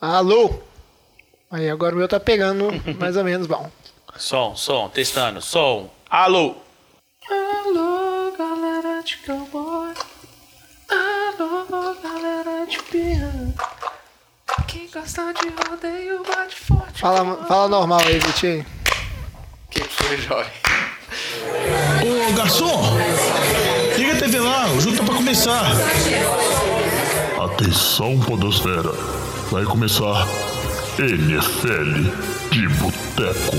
Alô? Aí agora o meu tá pegando mais ou menos bom. Som, som, testando, som. Alô? Alô, galera de cowboy. Alô, galera de piano. Quem gosta de rodeio bate forte. Fala, fala normal aí, Vitinho. Que foi, jovem? Ô garçom, liga a TV lá, o jogo tá pra começar. Atenção, Podosfera. Vai começar NFL de Boteco.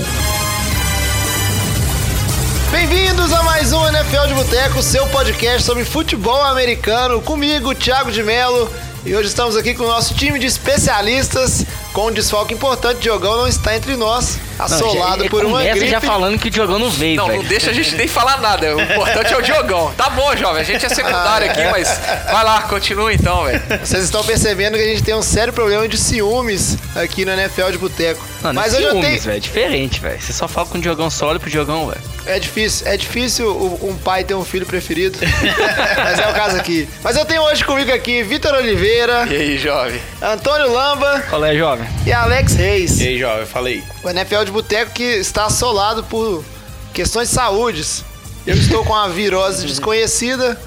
Bem-vindos a mais um NFL de Boteco, seu podcast sobre futebol americano, comigo, Thiago de Mello. E hoje estamos aqui com o nosso time de especialistas, com um desfalque importante. Diogão não está entre nós, assolado Não, por uma gripe. já falando que o Diogão não veio, Não, velho. não deixa a gente nem falar nada. O importante é o Diogão. Tá bom, jovem. A gente é secundário aqui, mas vai lá, continua então, velho. Vocês estão percebendo que a gente tem um sério problema de ciúmes aqui no NFL de Boteco. Não, Mas hoje eu ciúmes, tenho... velho. É diferente, velho. Você só fala com o Diogão só olha pro Diogão, velho. É difícil, é difícil um pai ter um filho preferido. Mas é o caso aqui. Mas eu tenho hoje comigo aqui Vitor Oliveira, E aí, jovem? Antônio Lamba Qual é, jovem? e Alex Reis. E aí, jovem, falei. O NFL de Boteco que está assolado por questões de saúdes. Eu estou com uma virose desconhecida.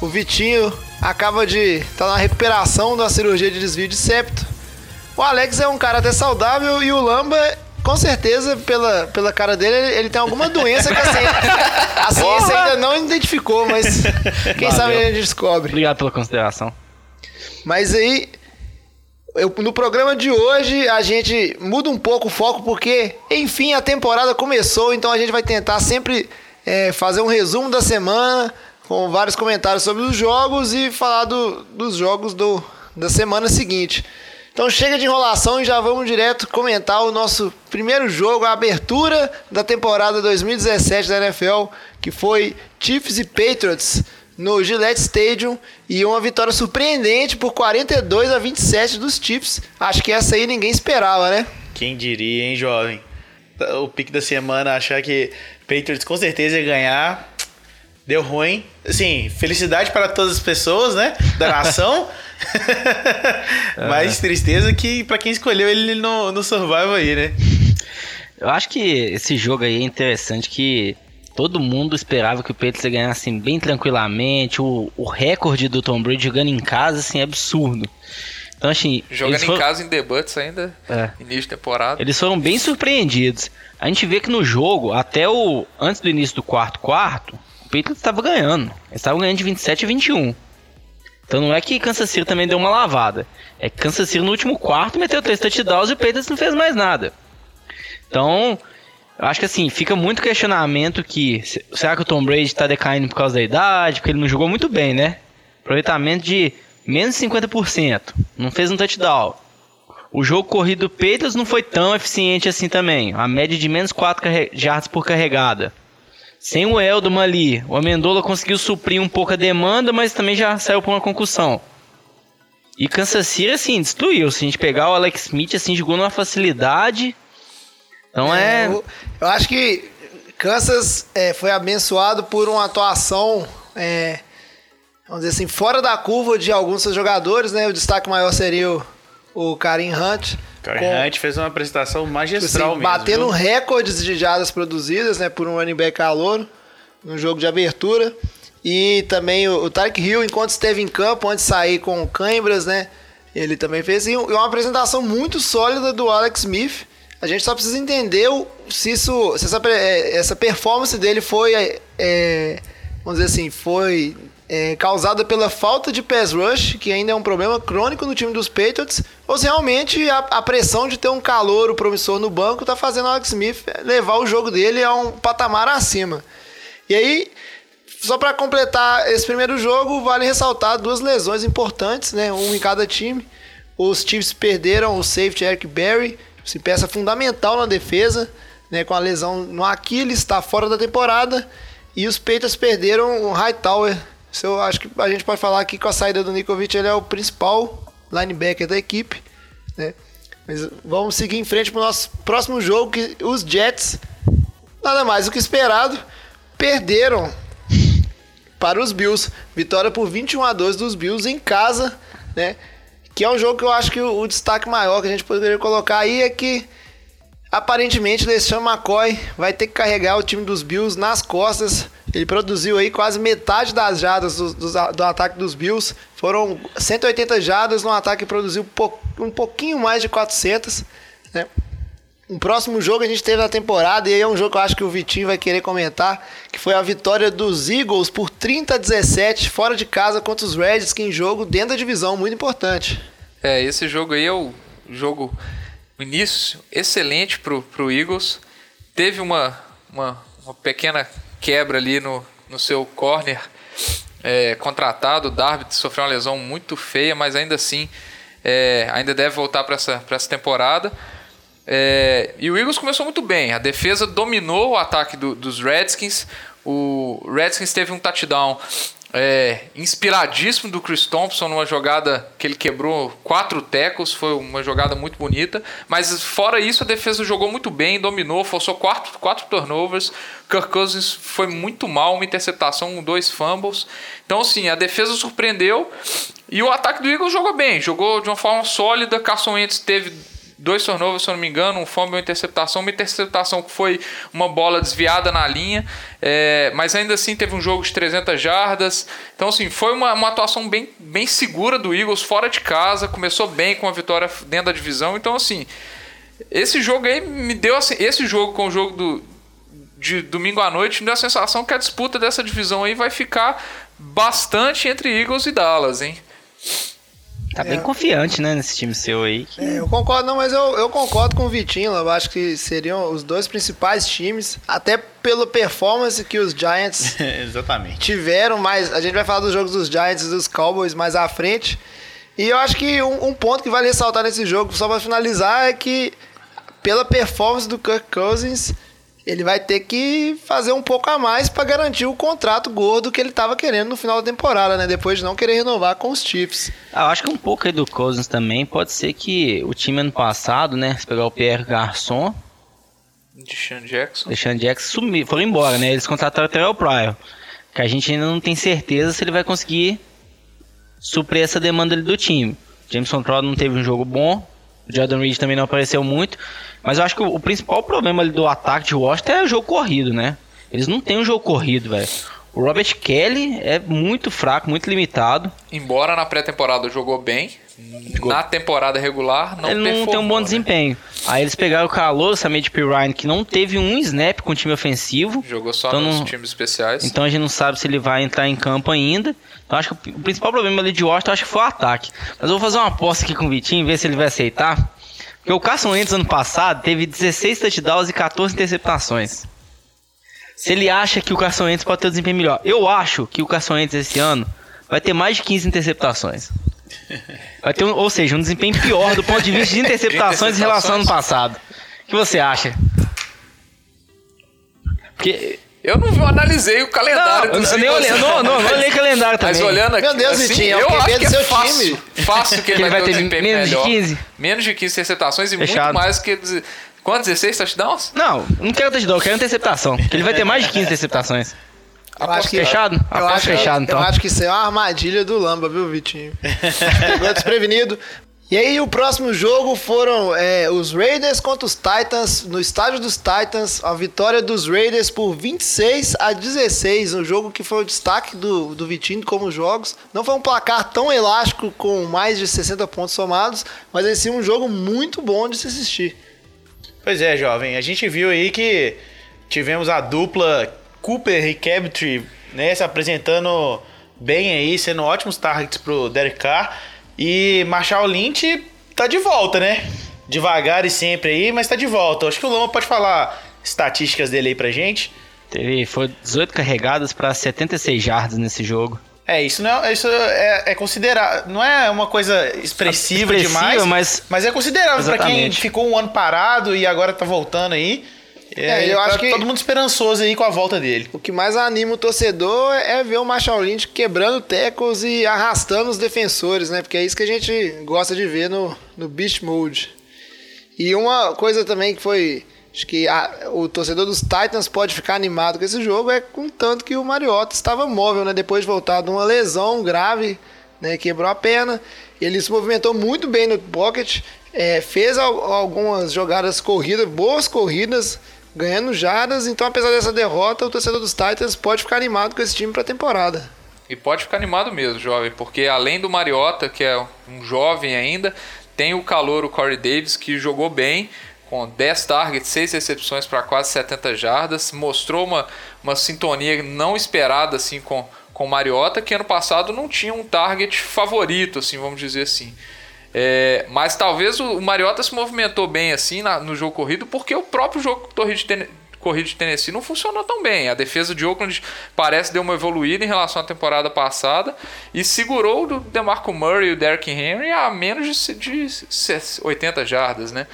O Vitinho acaba de estar na recuperação da cirurgia de desvio de septo. O Alex é um cara até saudável e o Lamba, com certeza, pela, pela cara dele, ele, ele tem alguma doença que a ciência, a ciência ainda não identificou, mas quem sabe a gente descobre. Obrigado pela consideração. Mas aí, eu- no programa de hoje, a gente muda um pouco o foco, porque, enfim, a temporada começou, então a gente vai tentar sempre é, fazer um resumo da semana, com vários comentários sobre os jogos e falar do- dos jogos do, da semana seguinte. Então chega de enrolação e já vamos direto comentar o nosso primeiro jogo, a abertura da temporada 2017 da NFL, que foi Chiefs e Patriots no Gillette Stadium e uma vitória surpreendente por 42 a 27 dos Chiefs. Acho que essa aí ninguém esperava, né? Quem diria, hein, jovem? O pique da semana, achar que Patriots com certeza ia ganhar. Deu ruim. Assim, felicidade para todas as pessoas, né? Da nação. Mas tristeza que para quem escolheu ele no, no Survival aí, né? Eu acho que esse jogo aí é interessante que todo mundo esperava que o Patriots ia ganhar assim bem tranquilamente. O, o recorde do Tom Brady jogando em casa assim é absurdo. Então assim, Jogando eles em foram- casa em debuts ainda, É. início de temporada. Eles foram bem surpreendidos. A gente vê que no jogo, até o antes do início do quarto quarto, o Patriots estava ganhando. Eles estavam ganhando de 27 a 21. Então não é que Kansas City também deu uma lavada. É que Kansas City no último quarto meteu três touchdowns e o Patriots não fez mais nada. Então, eu acho que assim, fica muito questionamento que se- será que o Tom Brady está decaindo por causa da idade, porque ele não jogou muito bem, né? Aproveitamento de menos de 50%, não fez um touchdown. O jogo corrido do Patriots não foi tão eficiente assim também. A média de menos 4 carre- jardas por carregada. Sem o Eldon ali, o Amendola conseguiu suprir um pouco a demanda, mas também já saiu por uma concussão. E Kansas City, assim, destruiu. Se a gente pegar o Alex Smith, assim, jogou numa facilidade. Então é... Eu, eu acho que Kansas é, foi abençoado por uma atuação, é, vamos dizer assim, fora da curva de alguns seus jogadores, né? O destaque maior seria o, o Karim Hunt. Karen com- Hunt fez uma apresentação Tipo magistral assim, mesmo. batendo viu? recordes de jardas produzidas, né, por um running back calouro no jogo de abertura. E também o, o Tarek Hill, enquanto esteve em campo, antes de sair com cãibras, né, ele também fez e uma apresentação muito sólida do Alex Smith. A gente só precisa entender se, isso, se essa, é, essa performance dele foi, é, é, vamos dizer assim, foi é, causada pela falta de pass rush, que ainda é um problema crônico no time dos Patriots, ou se realmente a, a pressão de ter um calouro promissor no banco tá fazendo o Alex Smith levar o jogo dele a um patamar acima. E aí, só para completar esse primeiro jogo, vale ressaltar duas lesões importantes, né? Um em cada time. Os Chiefs perderam o safety Eric Berry, se peça fundamental na defesa, né? Com a lesão no Aquiles, está fora da temporada. E os Patriots perderam o Hightower. Isso eu acho que a gente pode falar aqui com a saída do Nikovic, ele é o principal linebacker da equipe, né? Mas vamos seguir em frente para o nosso próximo jogo, que os Jets, nada mais do que esperado, perderam para os Bills. Vitória por 21 a 2 dos Bills em casa, né? Que é um jogo que eu acho que o, o destaque maior que a gente poderia colocar aí é que aparentemente LeSean McCoy vai ter que carregar o time dos Bills nas costas. Ele produziu aí quase metade das jadas do, do, do ataque dos Bills. Foram 180 jadas no ataque que produziu um pouquinho mais de 400, né? Um próximo jogo a gente teve na temporada, e aí é um jogo que eu acho que o Vitinho vai querer comentar, que foi a vitória dos Eagles por 30 a 17 fora de casa contra os Reds, que em jogo dentro da divisão, muito importante. É, esse jogo aí é o jogo, início excelente pro, pro Eagles. Teve uma, uma, uma pequena quebra ali no, no seu corner é, contratado. O Darby sofreu uma lesão muito feia, mas ainda assim é, ainda deve voltar para essa, essa temporada. É, e o Eagles começou muito bem. A defesa dominou o ataque do- dos Redskins. O Redskins teve um touchdown é, inspiradíssimo do Chris Thompson numa jogada que ele quebrou quatro tecos. Foi uma jogada muito bonita. Mas fora isso, a defesa jogou muito bem, dominou, forçou quatro, quatro turnovers. Kirk Cousins foi muito mal, uma interceptação, dois fumbles. Então, assim, a defesa surpreendeu. E o ataque do Eagles jogou bem, jogou de uma forma sólida. Carson Wentz teve dois turnovers, se eu não me engano, um fumble e uma interceptação. Uma interceptação que foi uma bola desviada na linha, é, mas ainda assim teve um jogo de 300 jardas. Então, assim, foi uma, uma atuação bem, bem segura do Eagles, fora de casa. Começou bem com a vitória dentro da divisão. Então, assim, esse jogo aí me deu assim, esse jogo com o jogo do, de domingo à noite me deu a sensação que a disputa dessa divisão aí vai ficar bastante entre Eagles e Dallas, hein? Tá bem confiante, né, nesse time seu aí. que- É, eu concordo, não, mas eu, eu concordo com o Vitinho. Eu acho que seriam os dois principais times, até pela performance que os Giants Exatamente. tiveram, mas a gente vai falar dos jogos dos Giants e dos Cowboys mais à frente. E eu acho que um, um ponto que vale ressaltar nesse jogo, só para finalizar, é que pela performance do Kirk Cousins, ele vai ter que fazer um pouco a mais para garantir o contrato gordo que ele estava querendo no final da temporada, né? Depois de não querer renovar com os Chiefs. Ah, eu acho que um pouco aí do Cousins também pode ser que o time ano passado, né, se pegar o Pierre Garçon, De Sean Jackson. deixando Jackson sumir, foram embora, né? Eles contrataram até o Pryor. Que a gente ainda não tem certeza se ele vai conseguir suprir essa demanda ali do time. Jameson Crowder não teve um jogo bom, o Jordan Reed também não apareceu muito, mas eu acho que o, o principal problema do ataque de Washington é o jogo corrido, né? Eles não têm um jogo corrido, velho. O Robert Kelly é muito fraco, muito limitado. Embora na pré-temporada jogou bem, na temporada regular não ele não tem um bom né? desempenho. Aí eles pegaram o calor, Samid Pirine, que não teve um snap com o time ofensivo. Jogou só Então nos não- times especiais. Então a gente não sabe se ele vai entrar em campo ainda. Então acho que o principal problema ali de Washington acho que foi o ataque. Mas eu vou fazer uma aposta aqui com o Vitinho, ver se ele vai aceitar. Porque o Carson Wentz ano passado teve 16 touchdowns e 14 interceptações. Se ele acha que o Carson Wentz pode ter um desempenho melhor. Eu acho que o Carson Wentz esse ano vai ter mais de 15 interceptações. Vai ter um, ou seja, um desempenho pior do ponto de vista de interceptações em relação ao ano passado. O que você acha? Porque Eu não analisei o não, calendário eu, dos eu nem olhei, não, não, não olhei calendário também. Mas olhando aqui, Meu Deus, assim, Vitinho, é o eu acho que é seu fácil, time. fácil que ele, Que ele vai, vai ter um ter desempenho menos de melhor. 15? Menos de 15 interceptações e Fechado. muito mais que... Quantos? 16 touchdowns? Não, não quero touchdown, eu quero interceptação. Ele vai ter mais de 15 interceptações. Eu acho que, Fechado? Eu Aposto acho, fechado, então. eu acho que isso é uma armadilha do Lamba, viu, Vitinho? Pegou desprevenido. E aí, o próximo jogo foram é, os Raiders contra os Titans, no estádio dos Titans, a vitória dos Raiders por 26 a 16, um jogo que foi o destaque do, do Vitinho como jogos. Não foi um placar tão elástico com mais de 60 pontos somados, mas em si um jogo muito bom de se assistir. Pois é, jovem. A gente viu aí que tivemos a dupla Cooper e Cabtree, né, se apresentando bem aí, sendo ótimos targets pro Derek Carr. E Marshall Lynch tá de volta, né? Devagar e sempre aí, mas tá de volta. Acho que o Lama pode falar estatísticas dele aí pra gente. Teve, foi 18 carregadas para 76 jardas nesse jogo. É, isso não é, isso é, é considerável. Não é uma coisa expressiva, Expressiva, demais, mas- mas é considerável pra quem ficou um ano parado e agora tá voltando aí. É, eu tá acho que- todo mundo esperançoso aí com a volta dele. O que mais anima o torcedor é ver o Marshall Lynch quebrando tecos e arrastando os defensores, né? Porque é isso que a gente gosta de ver no, no Beast Mode. E uma coisa também que foi. Acho que a- o torcedor dos Titans pode ficar animado com esse jogo é com tanto que o Mariota estava móvel, né? Depois de voltar de uma lesão grave né? Quebrou a perna. Ele se movimentou muito bem no pocket, é, fez al- algumas jogadas corridas, boas corridas, ganhando jardas. Então, apesar dessa derrota, o torcedor dos Titans pode ficar animado com esse time para a temporada. E pode ficar animado mesmo, jovem, porque além do Mariota, que é um jovem ainda, tem o calor, o Corey Davis, que jogou bem, com 10 targets, 6 recepções para quase 70 jardas, mostrou uma, uma sintonia não esperada assim com com o Mariota, que ano passado não tinha um target favorito, assim, vamos dizer assim. É, mas talvez o, o Mariota se movimentou bem assim na- no jogo corrido, porque o próprio jogo de, Ten- corrido de Tennessee não funcionou tão bem. A defesa de Oakland parece deu uma evoluída em relação à temporada passada e segurou o DeMarco Murray e o Derrick Henry a menos de, de se- 80 jardas, né?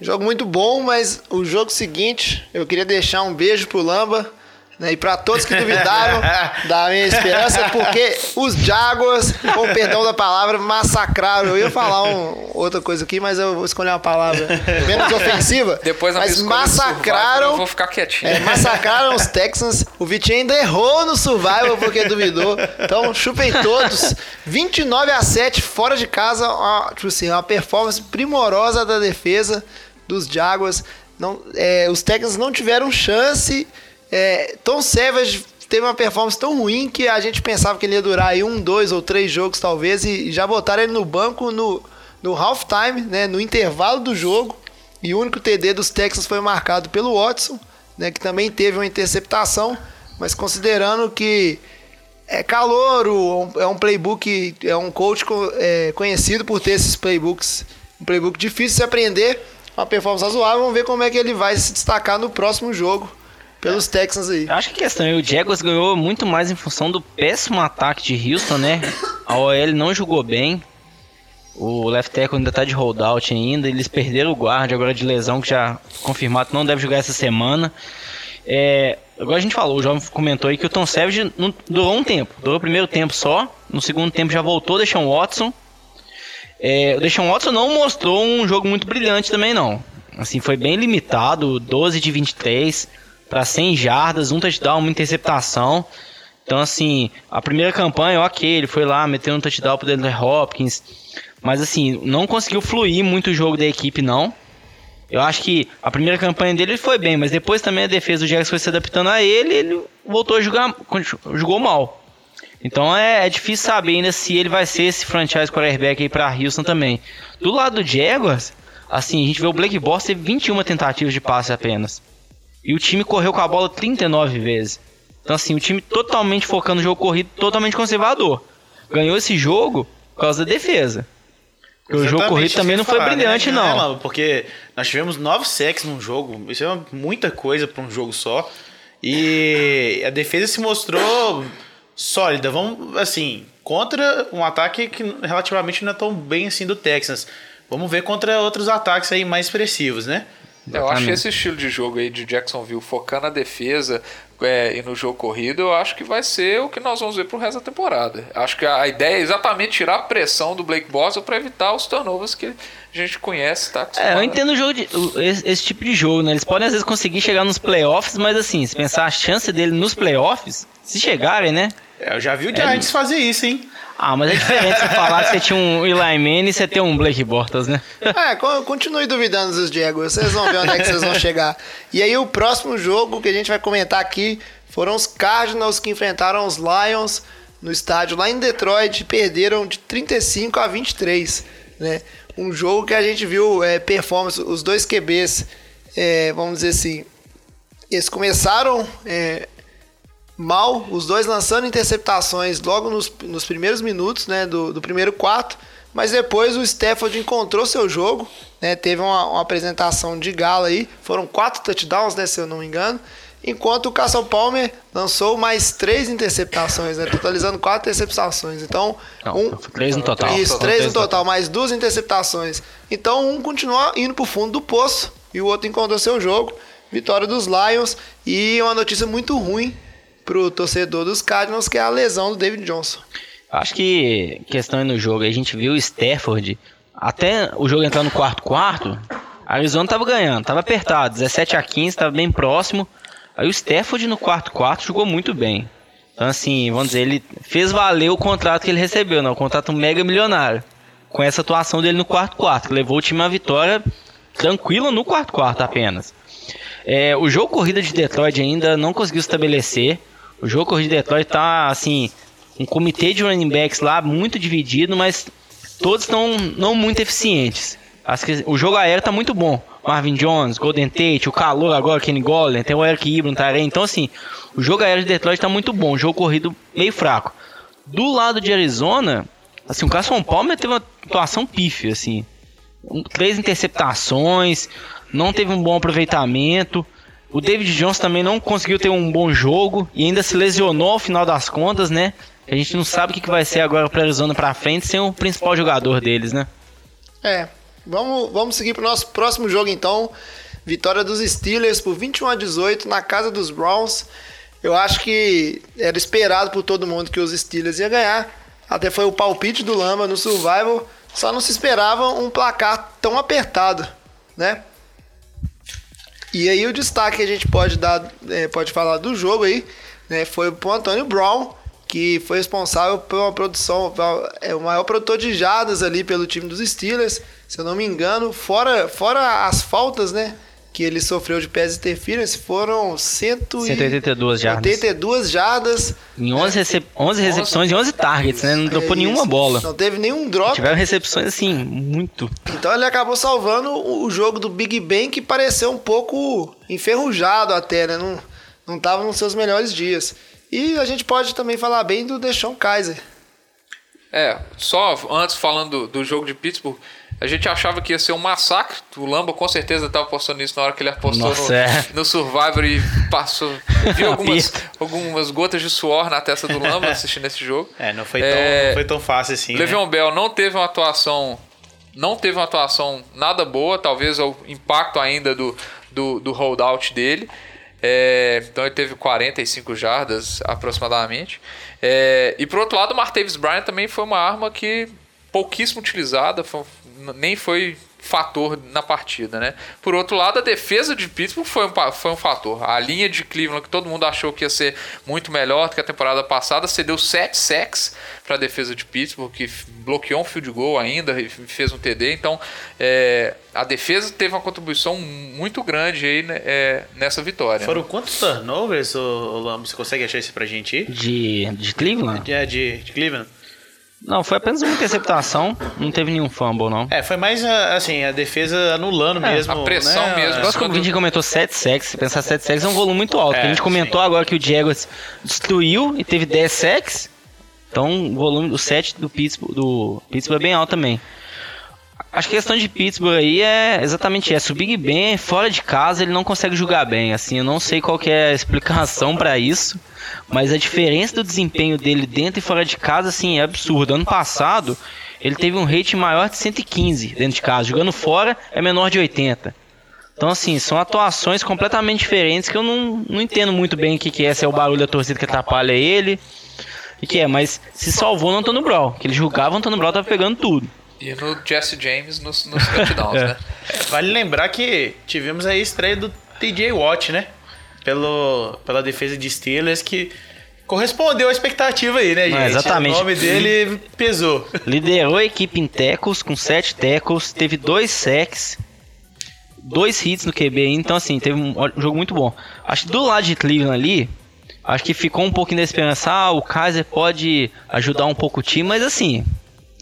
Jogo muito bom, mas o jogo seguinte, eu queria deixar um beijo pro Lamba. Né, e para todos que duvidaram da minha esperança, porque os Jaguars, com o perdão da palavra, massacraram. Eu ia falar um- outra coisa aqui, mas eu vou escolher uma palavra menos ofensiva. Depois mas massacraram. Eu vou ficar quietinho. É, massacraram os Texans. O Vitinho ainda errou no Survival porque duvidou. Então, chupem todos. 29 a 7 fora de casa. Uma, tipo assim, uma performance primorosa da defesa dos Jaguars. Não, é, os Texans não tiveram chance. É, Tom Savage teve uma performance tão ruim que a gente pensava que ele ia durar aí um, dois ou três jogos talvez e, já botaram ele no banco no, no halftime, né, no intervalo do jogo. E o único TD dos Texans foi marcado pelo Watson, né, que também teve uma interceptação, mas considerando que é calouro, é um playbook, é um coach co- é, conhecido por ter esses playbooks, um playbook difícil de se aprender, uma performance razoável, vamos ver como é que ele vai se destacar no próximo jogo pelos Texans aí. Acho que a questão é o Jaguars ganhou muito mais em função do péssimo ataque de Houston, né? A OL não jogou bem. O left tackle ainda tá de holdout ainda. Eles perderam o guarda agora de lesão, que já confirmado não deve jogar essa semana. É, agora a gente falou, o Jovem comentou aí que o Tom Savage não, durou um tempo. Durou o primeiro tempo só. No segundo tempo já voltou o Deshaun Watson. É, o Deshaun Watson não mostrou um jogo muito brilhante também, não. Assim, foi bem limitado, 12 de 23 para 100 jardas, um touchdown, uma interceptação. Então, assim, a primeira campanha, ok, ele foi lá, meteu um touchdown pro DeAndre Hopkins. Mas, assim, não conseguiu fluir muito o jogo da equipe, não. Eu acho que a primeira campanha dele foi bem, mas depois também a defesa do Jackson foi se adaptando a ele ele voltou a jogar, jogou mal. Então é, é difícil saber ainda se ele vai ser esse franchise quarterback aí pra Houston também. Do lado do Jaguars, assim, a gente vê o Blake Bortles teve 21 tentativas de passe apenas. E o time correu com a bola 39 vezes. Então assim, o time totalmente focando no jogo corrido, totalmente conservador. Ganhou esse jogo por causa da defesa. Porque o jogo corrido também não foi falar, brilhante, né? não. Porque nós tivemos nove sacks num jogo. Isso é muita coisa para um jogo só. E a defesa se mostrou sólida. Vamos, assim, contra um ataque que relativamente não é tão bem assim do Texans. Vamos ver contra outros ataques aí mais expressivos, né? Eu acho Exatamente. esse estilo de jogo aí de Jacksonville, focando na defesa é, e no jogo corrido, eu acho que vai ser o que nós vamos ver pro resto da temporada. Acho que a ideia é exatamente tirar a pressão do Blake Boswell para evitar os turnovers que a gente conhece, tá? É, eu entendo o jogo de- o- esse, esse tipo de jogo, né? Eles podem às vezes conseguir chegar nos playoffs, mas assim, se pensar a chance dele nos playoffs, se chegarem, né? É, Eu já vi o Giants fazer isso, hein? Ah, mas é diferente você falar que você tinha um Eli Manning e você ter um Blake Bortles, né? É, co- continue duvidando dos Jaguars, vocês vão ver onde é que vocês vão chegar. E aí o próximo jogo que a gente vai comentar aqui foram os Cardinals que enfrentaram os Lions no estádio lá em Detroit e perderam de 35 a 23, né? Um jogo que a gente viu é, performance, os dois QBs, é, vamos dizer assim, eles começaram é, mal, os dois lançando interceptações logo nos, nos primeiros minutos né, do, do primeiro quarto, mas depois o Stafford encontrou seu jogo, né, teve uma, uma apresentação de gala aí, foram quatro touchdowns, né, se eu não me engano, enquanto o Castle Palmer lançou mais três interceptações, né, totalizando quatro interceptações. Então, Não, um, três no total. Isso, três no total, mais duas interceptações. Então, um continua indo pro fundo do poço e o outro encontrou seu jogo. Vitória dos Lions e uma notícia muito ruim pro torcedor dos Cardinals, que é a lesão do David Johnson. Acho que questão no jogo, a gente viu o Stafford, até o jogo entrar no quarto quarto, a Arizona tava ganhando, tava apertado, 17 a 15, tava bem próximo. Aí o Stafford no quarto quarto jogou muito bem. Então, assim, vamos dizer, ele fez valer o contrato que ele recebeu, né? O contrato mega milionário. Com essa atuação dele no quarto quarto, que levou o time à vitória tranquila no quarto quarto apenas. É, o jogo corrida de Detroit ainda não conseguiu estabelecer. O jogo corrida de Detroit tá assim, um comitê de running backs lá muito dividido, mas todos estão não muito eficientes. O jogo aéreo tá muito bom. Marvin Jones, Golden Tate, o calor agora, Kenny Golden, tem o Eric Ibram, Tarém. Então, assim, o jogo aéreo de Detroit tá muito bom. O jogo corrido meio fraco. Do lado de Arizona, assim, o Carson Palmer teve uma atuação pífia, assim. Três interceptações, não teve um bom aproveitamento. O David Jones também não conseguiu ter um bom jogo e ainda se lesionou ao final das contas, né? A gente não sabe o que vai ser agora para Arizona para frente sem o principal jogador deles, né? É, vamos, vamos seguir pro nosso próximo jogo então. Vitória dos Steelers por 21 a 18 na casa dos Browns. Eu acho que era esperado por todo mundo que os Steelers iam ganhar. Até foi o palpite do Lama no Survival. Só não se esperava um placar tão apertado, né? E aí o destaque que a gente pode dar, eh, pode falar do jogo aí, né, foi pro Antônio Brown, que foi responsável por uma produção, é o maior produtor de jadas ali pelo time dos Steelers, se eu não me engano, fora, fora as faltas, né, que ele sofreu de pés interference, foram 182 jardas. 182 jardas. Em 11, recep 11 recepções e 11 targets, né? Não dropou É nenhuma bola. Não teve nenhum drop. Tiveram recepções assim, muito. Então ele acabou salvando o o jogo do Big Ben, que pareceu um pouco enferrujado até, né? Não, não tava nos seus melhores dias. E a gente pode também falar bem do Deshaun Kaiser. É, só antes falando do, do jogo de Pittsburgh, a gente achava que ia ser um massacre. O Lamba com certeza estava apostando nisso na hora que ele apostou Nossa, no, é. no Survivor e passou. Viu algumas, algumas gotas de suor na testa do Lamba assistindo esse jogo. É, não foi tão, É, não foi tão fácil assim. né? Le'Veon Bell não teve uma atuação não teve uma atuação nada boa, talvez o impacto ainda do, do, do holdout dele. É, então ele teve 45 jardas aproximadamente. É, e por outro lado, o Martavis Bryant também foi uma arma que pouquíssimo utilizada, foi- nem foi fator na partida, né? Por outro lado, a defesa de Pittsburgh foi um, foi um fator. A linha de Cleveland, que todo mundo achou que ia ser muito melhor do que a temporada passada, cedeu 7 sacks para a defesa de Pittsburgh, que bloqueou um field goal ainda e fez um TD. Então, é, a defesa teve uma contribuição muito grande aí né, é, nessa vitória. Foram quantos turnovers, ô, ô? Você consegue achar isso pra gente? De, de Cleveland? De, de, de Cleveland? Não, foi apenas uma interceptação. Não teve nenhum fumble, não. É, foi mais a- assim, a defesa anulando mesmo. a pressão né? mesmo. Quase como a gente comentou 7 sacks. Se pensar 7 sacks é um volume muito alto. É, a gente comentou agora que o Jaguars destruiu e teve 10 sacks. Então o volume do 7 do Pittsburgh, do Pittsburgh é bem alto também. Acho que a questão de Pittsburgh aí é exatamente essa. O Big Ben, fora de casa, ele não consegue jogar bem. Assim, eu não sei qual é a explicação pra isso. Mas a diferença do desempenho dele dentro e fora de casa, assim, é absurda. Ano passado, ele teve um rate maior de 115 dentro de casa. Jogando fora, é menor de 80. Então, assim, são atuações completamente diferentes que eu não, não entendo muito bem o que, que é. Se é o barulho da torcida que atrapalha ele. O que, que é, mas se salvou no Antônio Brown. Que ele julgava, o Antônio Brown tava pegando tudo. E no Jesse James nos, nos touchdowns, né? Vale lembrar que tivemos aí a estreia do TJ Watt, né? Pelo, pela defesa de Steelers, que correspondeu à expectativa aí, né, gente? exatamente. O nome dele pesou. Liderou a equipe em tackles com 7 tackles, teve dois sacks, dois hits no QB, então assim, teve um, um jogo muito bom. Acho que do lado de Cleveland ali, acho que ficou um pouquinho da esperança, ah, o Kaiser pode ajudar um pouco o time, mas assim,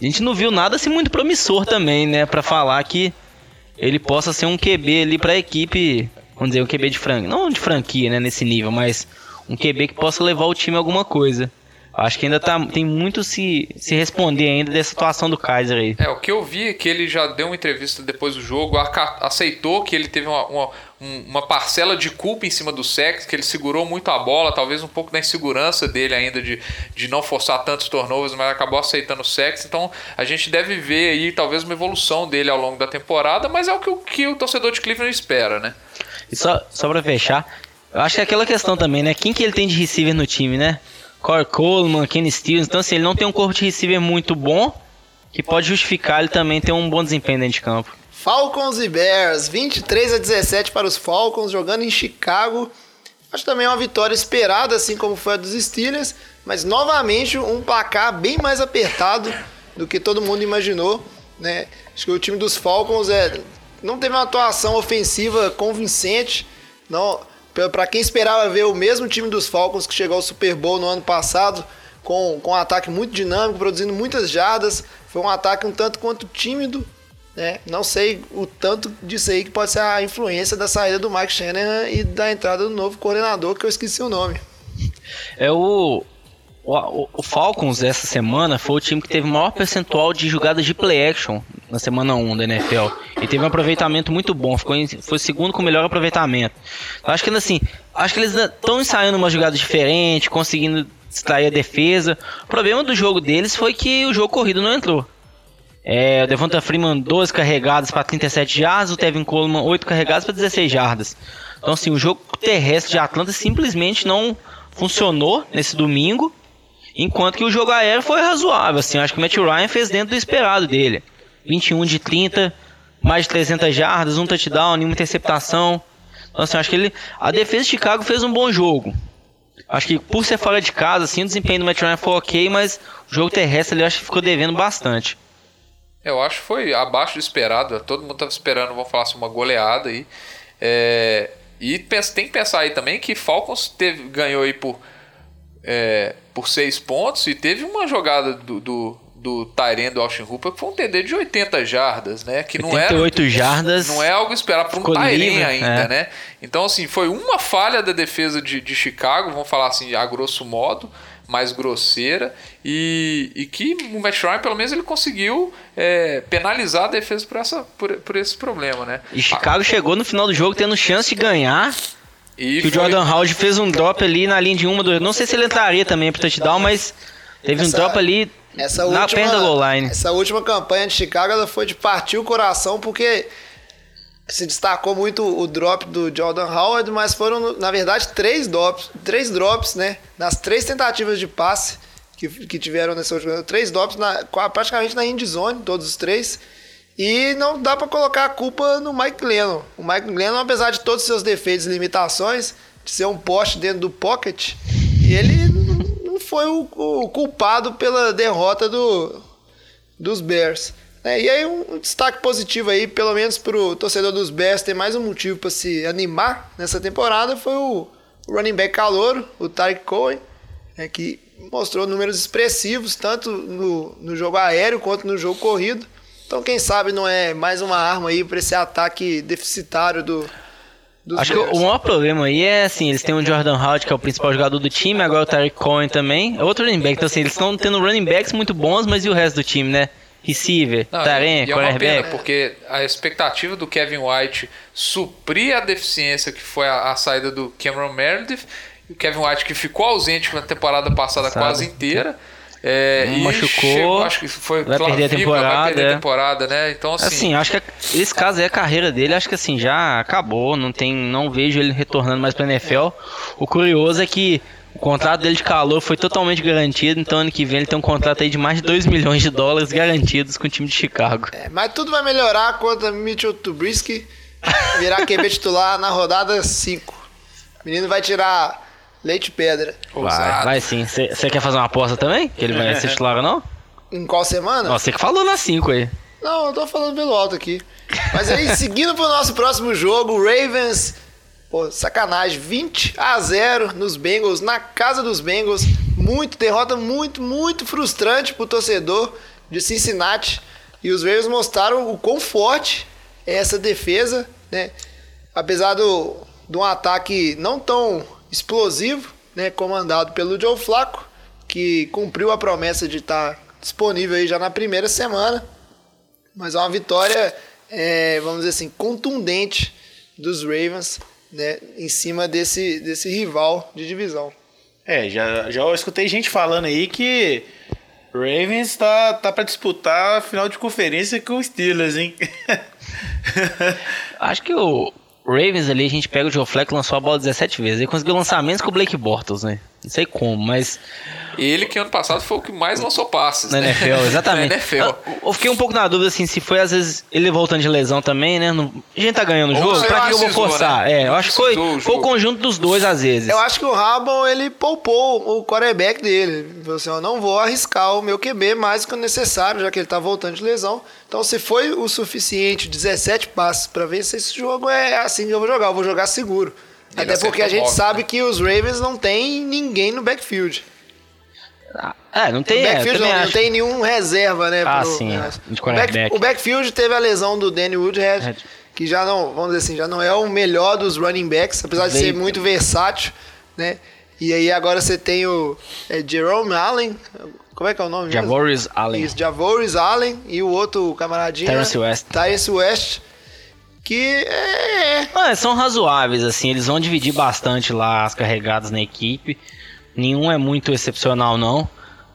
a gente não viu nada assim muito promissor também, né, Pra falar que ele possa ser um QB ali pra equipe, vamos dizer, um QB de franquia, não de franquia, né, nesse nível, mas um QB que possa levar o time a alguma coisa. Acho que ainda tá, tem muito se, se responder ainda dessa situação do Kaiser aí. É, o que eu vi é que ele já deu uma entrevista depois do jogo, aceitou que ele teve uma, uma, um- uma parcela de culpa em cima do sexo, que ele segurou muito a bola, talvez um pouco da insegurança dele ainda de, de não forçar tantos turnovers, mas acabou aceitando o sexo. Então a gente deve ver aí talvez uma evolução dele ao longo da temporada, mas é o que, o que o torcedor de Cleveland espera, né? E só, só pra fechar, eu acho que é aquela questão também, né? Quem que ele tem de receiver no time, né? Corey Coleman, Kenny Stills. Então, assim, ele não tem um corpo de receiver muito bom, que pode justificar ele também ter um bom desempenho dentro de campo. Falcons e Bears, 23 a 17 para os Falcons, jogando em Chicago. Acho também uma vitória esperada, assim como foi a dos Steelers, mas novamente um placar bem mais apertado do que todo mundo imaginou. Né? Acho que o time dos Falcons é, não teve uma atuação ofensiva convincente. Não, para quem esperava ver o mesmo time dos Falcons que chegou ao Super Bowl no ano passado, com, com um ataque muito dinâmico, produzindo muitas jardas, foi um ataque um tanto quanto tímido. Né? Não sei o tanto disso aí que pode ser a influência da saída do Mike Shanahan e da entrada do novo coordenador, que eu esqueci o nome. É o, o, o, Falcons essa semana foi o time que teve maior percentual de jogadas de play action na semana 1 da NFL. E teve um aproveitamento muito bom, ficou em, foi o segundo com o melhor aproveitamento. acho que assim, acho que eles estão ensaiando uma jogada diferente, conseguindo distrair a defesa. O problema do jogo deles foi que o jogo corrido não entrou. É, o Devonta Freeman 12 carregadas para 37 jardas, o Tevin Coleman 8 carregadas para 16 jardas. Então assim, o jogo terrestre de Atlanta simplesmente não funcionou nesse domingo, enquanto que o jogo aéreo foi razoável, assim, acho que o Matt Ryan fez dentro do esperado dele. 21 de 30, mais de 300 jardas, um touchdown, nenhuma interceptação. Então assim, acho que ele a defesa de Chicago fez um bom jogo. Acho que por ser fora de casa, assim, o desempenho do Matt Ryan foi ok, mas o jogo terrestre ele acho que ficou devendo bastante. Eu acho que foi abaixo do esperado. Todo mundo estava esperando, vamos falar assim, uma goleada aí. É, e tem que pensar aí também que Falcons teve, ganhou aí por, é, por seis pontos e teve uma jogada do, do, do Tyrene do Austin Hooper que foi um TD de 80 jardas, né? Que não 88 é, jardas. Não é algo esperado para um Tyrene ainda, é. né? Então, assim, foi uma falha da defesa de, de Chicago, vamos falar assim, a grosso modo mais grosseira e, e que o Matt Ryan, pelo menos, ele conseguiu é, penalizar a defesa por, essa, por, por esse problema, né? E Chicago ah, chegou no final do jogo tendo chance de ganhar. E que foi... o Jordan Howard fez um drop ali na linha de uma do. Não sei se ele entraria também pro touchdown, mas teve essa, um drop ali essa na última, da goal line. Essa última campanha de Chicago ela foi de partir o coração, porque se destacou muito o drop do Jordan Howard, mas foram, na verdade, três drops, três drops, né? Nas três tentativas de passe que, que tiveram nessa última. Três drops na, praticamente na end zone, todos os três. E não dá para colocar a culpa no Mike Lennon. O Mike Lennon, apesar de todos os seus defeitos e limitações, de ser um poste dentro do pocket, ele não foi o, o culpado pela derrota do, dos Bears. É, e aí um destaque positivo aí, pelo menos para o torcedor dos Bears ter mais um motivo para se animar nessa temporada, foi o running back calouro, o Tarek Cohen, é, que mostrou números expressivos, tanto no, no jogo aéreo quanto no jogo corrido. Então, quem sabe não é mais uma arma aí para esse ataque deficitário do, Acho Bears. que o maior problema aí é assim, eles têm o Jordan Howard, que é o principal jogador do time, agora o Tarek Cohen também, é outro running back, então assim, eles estão tendo running backs muito bons, mas e o resto do time, né? receiver, Taren, é uma pena, porque a expectativa do Kevin White suprir a deficiência que foi a, a saída do Cameron Meredith, o Kevin White que ficou ausente na temporada passada Sabe. quase inteira. É, e machucou, chegou, acho que foi vai perder a temporada, vai perder a temporada, né? Então assim, assim acho que esse caso é a carreira dele, acho que assim já acabou, não tem, não vejo ele retornando mais para NFL. O curioso é que o contrato dele de calor foi totalmente garantido, então ano que vem ele tem um contrato aí de mais de 2 milhões de dólares garantidos com o time de Chicago. É, mas tudo vai melhorar quando Mitchell Trubisky virar QB titular na rodada 5. O menino vai tirar leite pedra. Vai, vai sim. Você quer fazer uma aposta também? Que ele vai ser titular ou não? Em qual semana? Você que falou na 5 aí. Não, eu tô falando pelo alto aqui. Mas aí, seguindo pro nosso próximo jogo, Ravens Pô, sacanagem, 20 a 0 nos Bengals, na casa dos Bengals. Muito derrota muito, muito frustrante pro torcedor de Cincinnati. E os Ravens mostraram o quão forte é essa defesa, né? Apesar do, de um ataque não tão explosivo, né, comandado pelo Joe Flacco, que cumpriu a promessa de estar disponível aí já na primeira semana. Mas é uma vitória, é, vamos dizer assim, contundente dos Ravens né, em cima desse, desse rival de divisão. É, já, já escutei gente falando aí que Ravens tá, tá para disputar a final de conferência com os Steelers, hein? Acho que o Ravens ali, a gente pega o Joe Fleck lançou a bola 17 vezes. Ele conseguiu lançamentos com o Blake Bortles, né? Não sei como, mas Ele que ano passado foi o que mais lançou passes. na né? NFL, exatamente. na NFL. Eu, eu fiquei um pouco na dúvida, assim, se foi às vezes ele voltando de lesão também, né? Não- a gente tá ganhando o jogo, pra que eu vou forçar? né? É, eu acho que foi, o foi o conjunto dos dois às vezes. Eu acho que o Harbaugh, ele poupou o quarterback dele. Ele falou assim, eu não vou arriscar o meu QB mais do que o necessário, já que ele tá voltando de lesão. Então, se foi o suficiente, 17 passes pra vencer esse jogo, é assim que eu vou jogar. Eu vou jogar seguro. Até porque a gente nove, sabe né? que os Ravens não tem ninguém no backfield. É, não tem, é, backfield também não, não acho. tem nenhum reserva, né? Ah, pro- sim, né? back- o backfield teve a lesão do Danny Woodhead, Head. que já não, vamos dizer assim, já não é o melhor dos running backs, apesar de ser muito versátil, né? E aí agora você tem o é, Jerome Allen, como é que é o nome mesmo? Javorius Allen. Isso, Javoris Allen e o outro camaradinho. Terrence né? West. Terrence West. Que é. Ah, são razoáveis, assim, eles vão dividir bastante lá as carregadas na equipe. Nenhum é muito excepcional, não.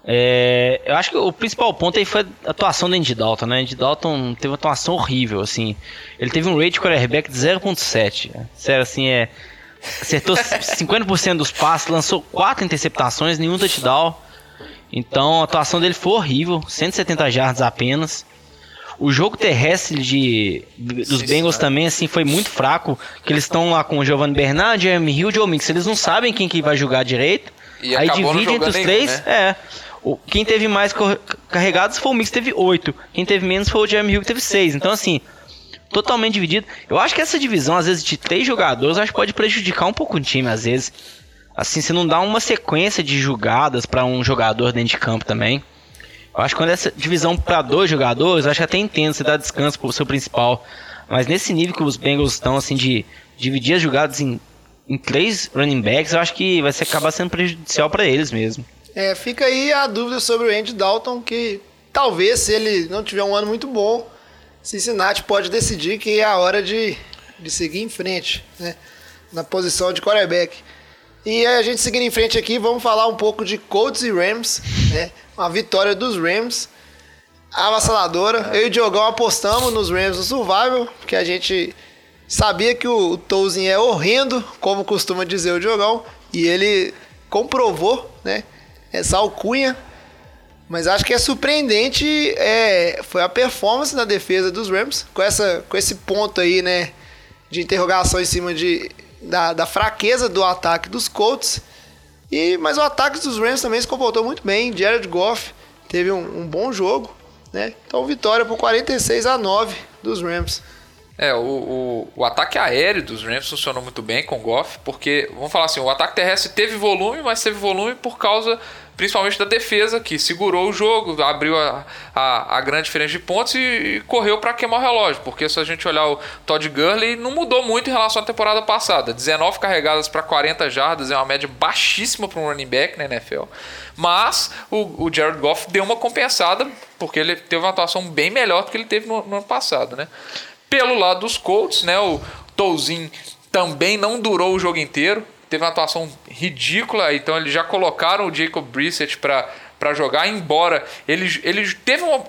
É, eu acho que o principal ponto aí foi a atuação do Andy Dalton, né? Andy Dalton teve uma atuação horrível, assim. Ele teve um rate quarterback de 0.7. Sério, assim, é... Acertou 50% dos passes, lançou 4 interceptações, nenhum touchdown. Então a atuação dele foi horrível, 170 jardas apenas. O jogo terrestre de, dos Bengals também assim foi muito fraco, que eles estão lá com o Giovanni Bernard, Jeremy Hill, Joe Mix, eles não sabem quem que vai jogar direito. E aí divide entre os jogando três, nenhum, né? é. O, quem teve mais carregados foi o Mix, teve 8. Quem teve menos foi o Jeremy Hill, que teve 6. Então assim, totalmente dividido. Eu acho que essa divisão, às vezes, de três jogadores, acho que pode prejudicar um pouco o time, às vezes. Assim, você não dá uma sequência de jogadas pra um jogador dentro de campo também. Eu acho que quando essa divisão pra dois jogadores, eu acho que até entendo você dar descanso pro seu principal. Mas nesse nível que os Bengals estão, assim, de dividir as jogadas em, em três running backs, eu acho que vai ser, acabar sendo prejudicial pra eles mesmo. É, fica aí a dúvida sobre o Andy Dalton, que talvez, se ele não tiver um ano muito bom, Cincinnati pode decidir que é a hora de, de seguir em frente, né? Na posição de quarterback. E a gente seguindo em frente aqui, vamos falar um pouco de Colts e Rams, né? Uma vitória dos Rams, avassaladora. Eu e o Diogão apostamos nos Rams no Survival, porque a gente sabia que o, Tolzin é horrendo, como costuma dizer o Diogão, e ele comprovou, né? Essa alcunha. Mas acho que é surpreendente é, foi a performance na defesa dos Rams, com, essa, com esse ponto aí, né? De interrogação em cima de, da, da fraqueza do ataque dos Colts. E, mas o ataque dos Rams também se comportou muito bem. Jared Goff teve um, um bom jogo, né? Então vitória por 46 a 9 dos Rams. É, o, o, o ataque aéreo dos Rams funcionou muito bem com o Goff, porque, vamos falar assim, o ataque terrestre teve volume, mas teve volume por causa principalmente da defesa, que segurou o jogo, abriu a, a, a grande diferença de pontos e, e correu para queimar o relógio, porque se a gente olhar o Todd Gurley, não mudou muito em relação à temporada passada. 19 carregadas para 40 jardas é uma média baixíssima para um running back na NFL. Mas o, o Jared Goff deu uma compensada, porque ele teve uma atuação bem melhor do que ele teve no, no ano passado, né? Pelo lado dos Colts, né? O Touzin também não durou o jogo inteiro. Teve uma atuação ridícula, então eles já colocaram o Jacob Brissett para jogar, embora ele, ele teve uma,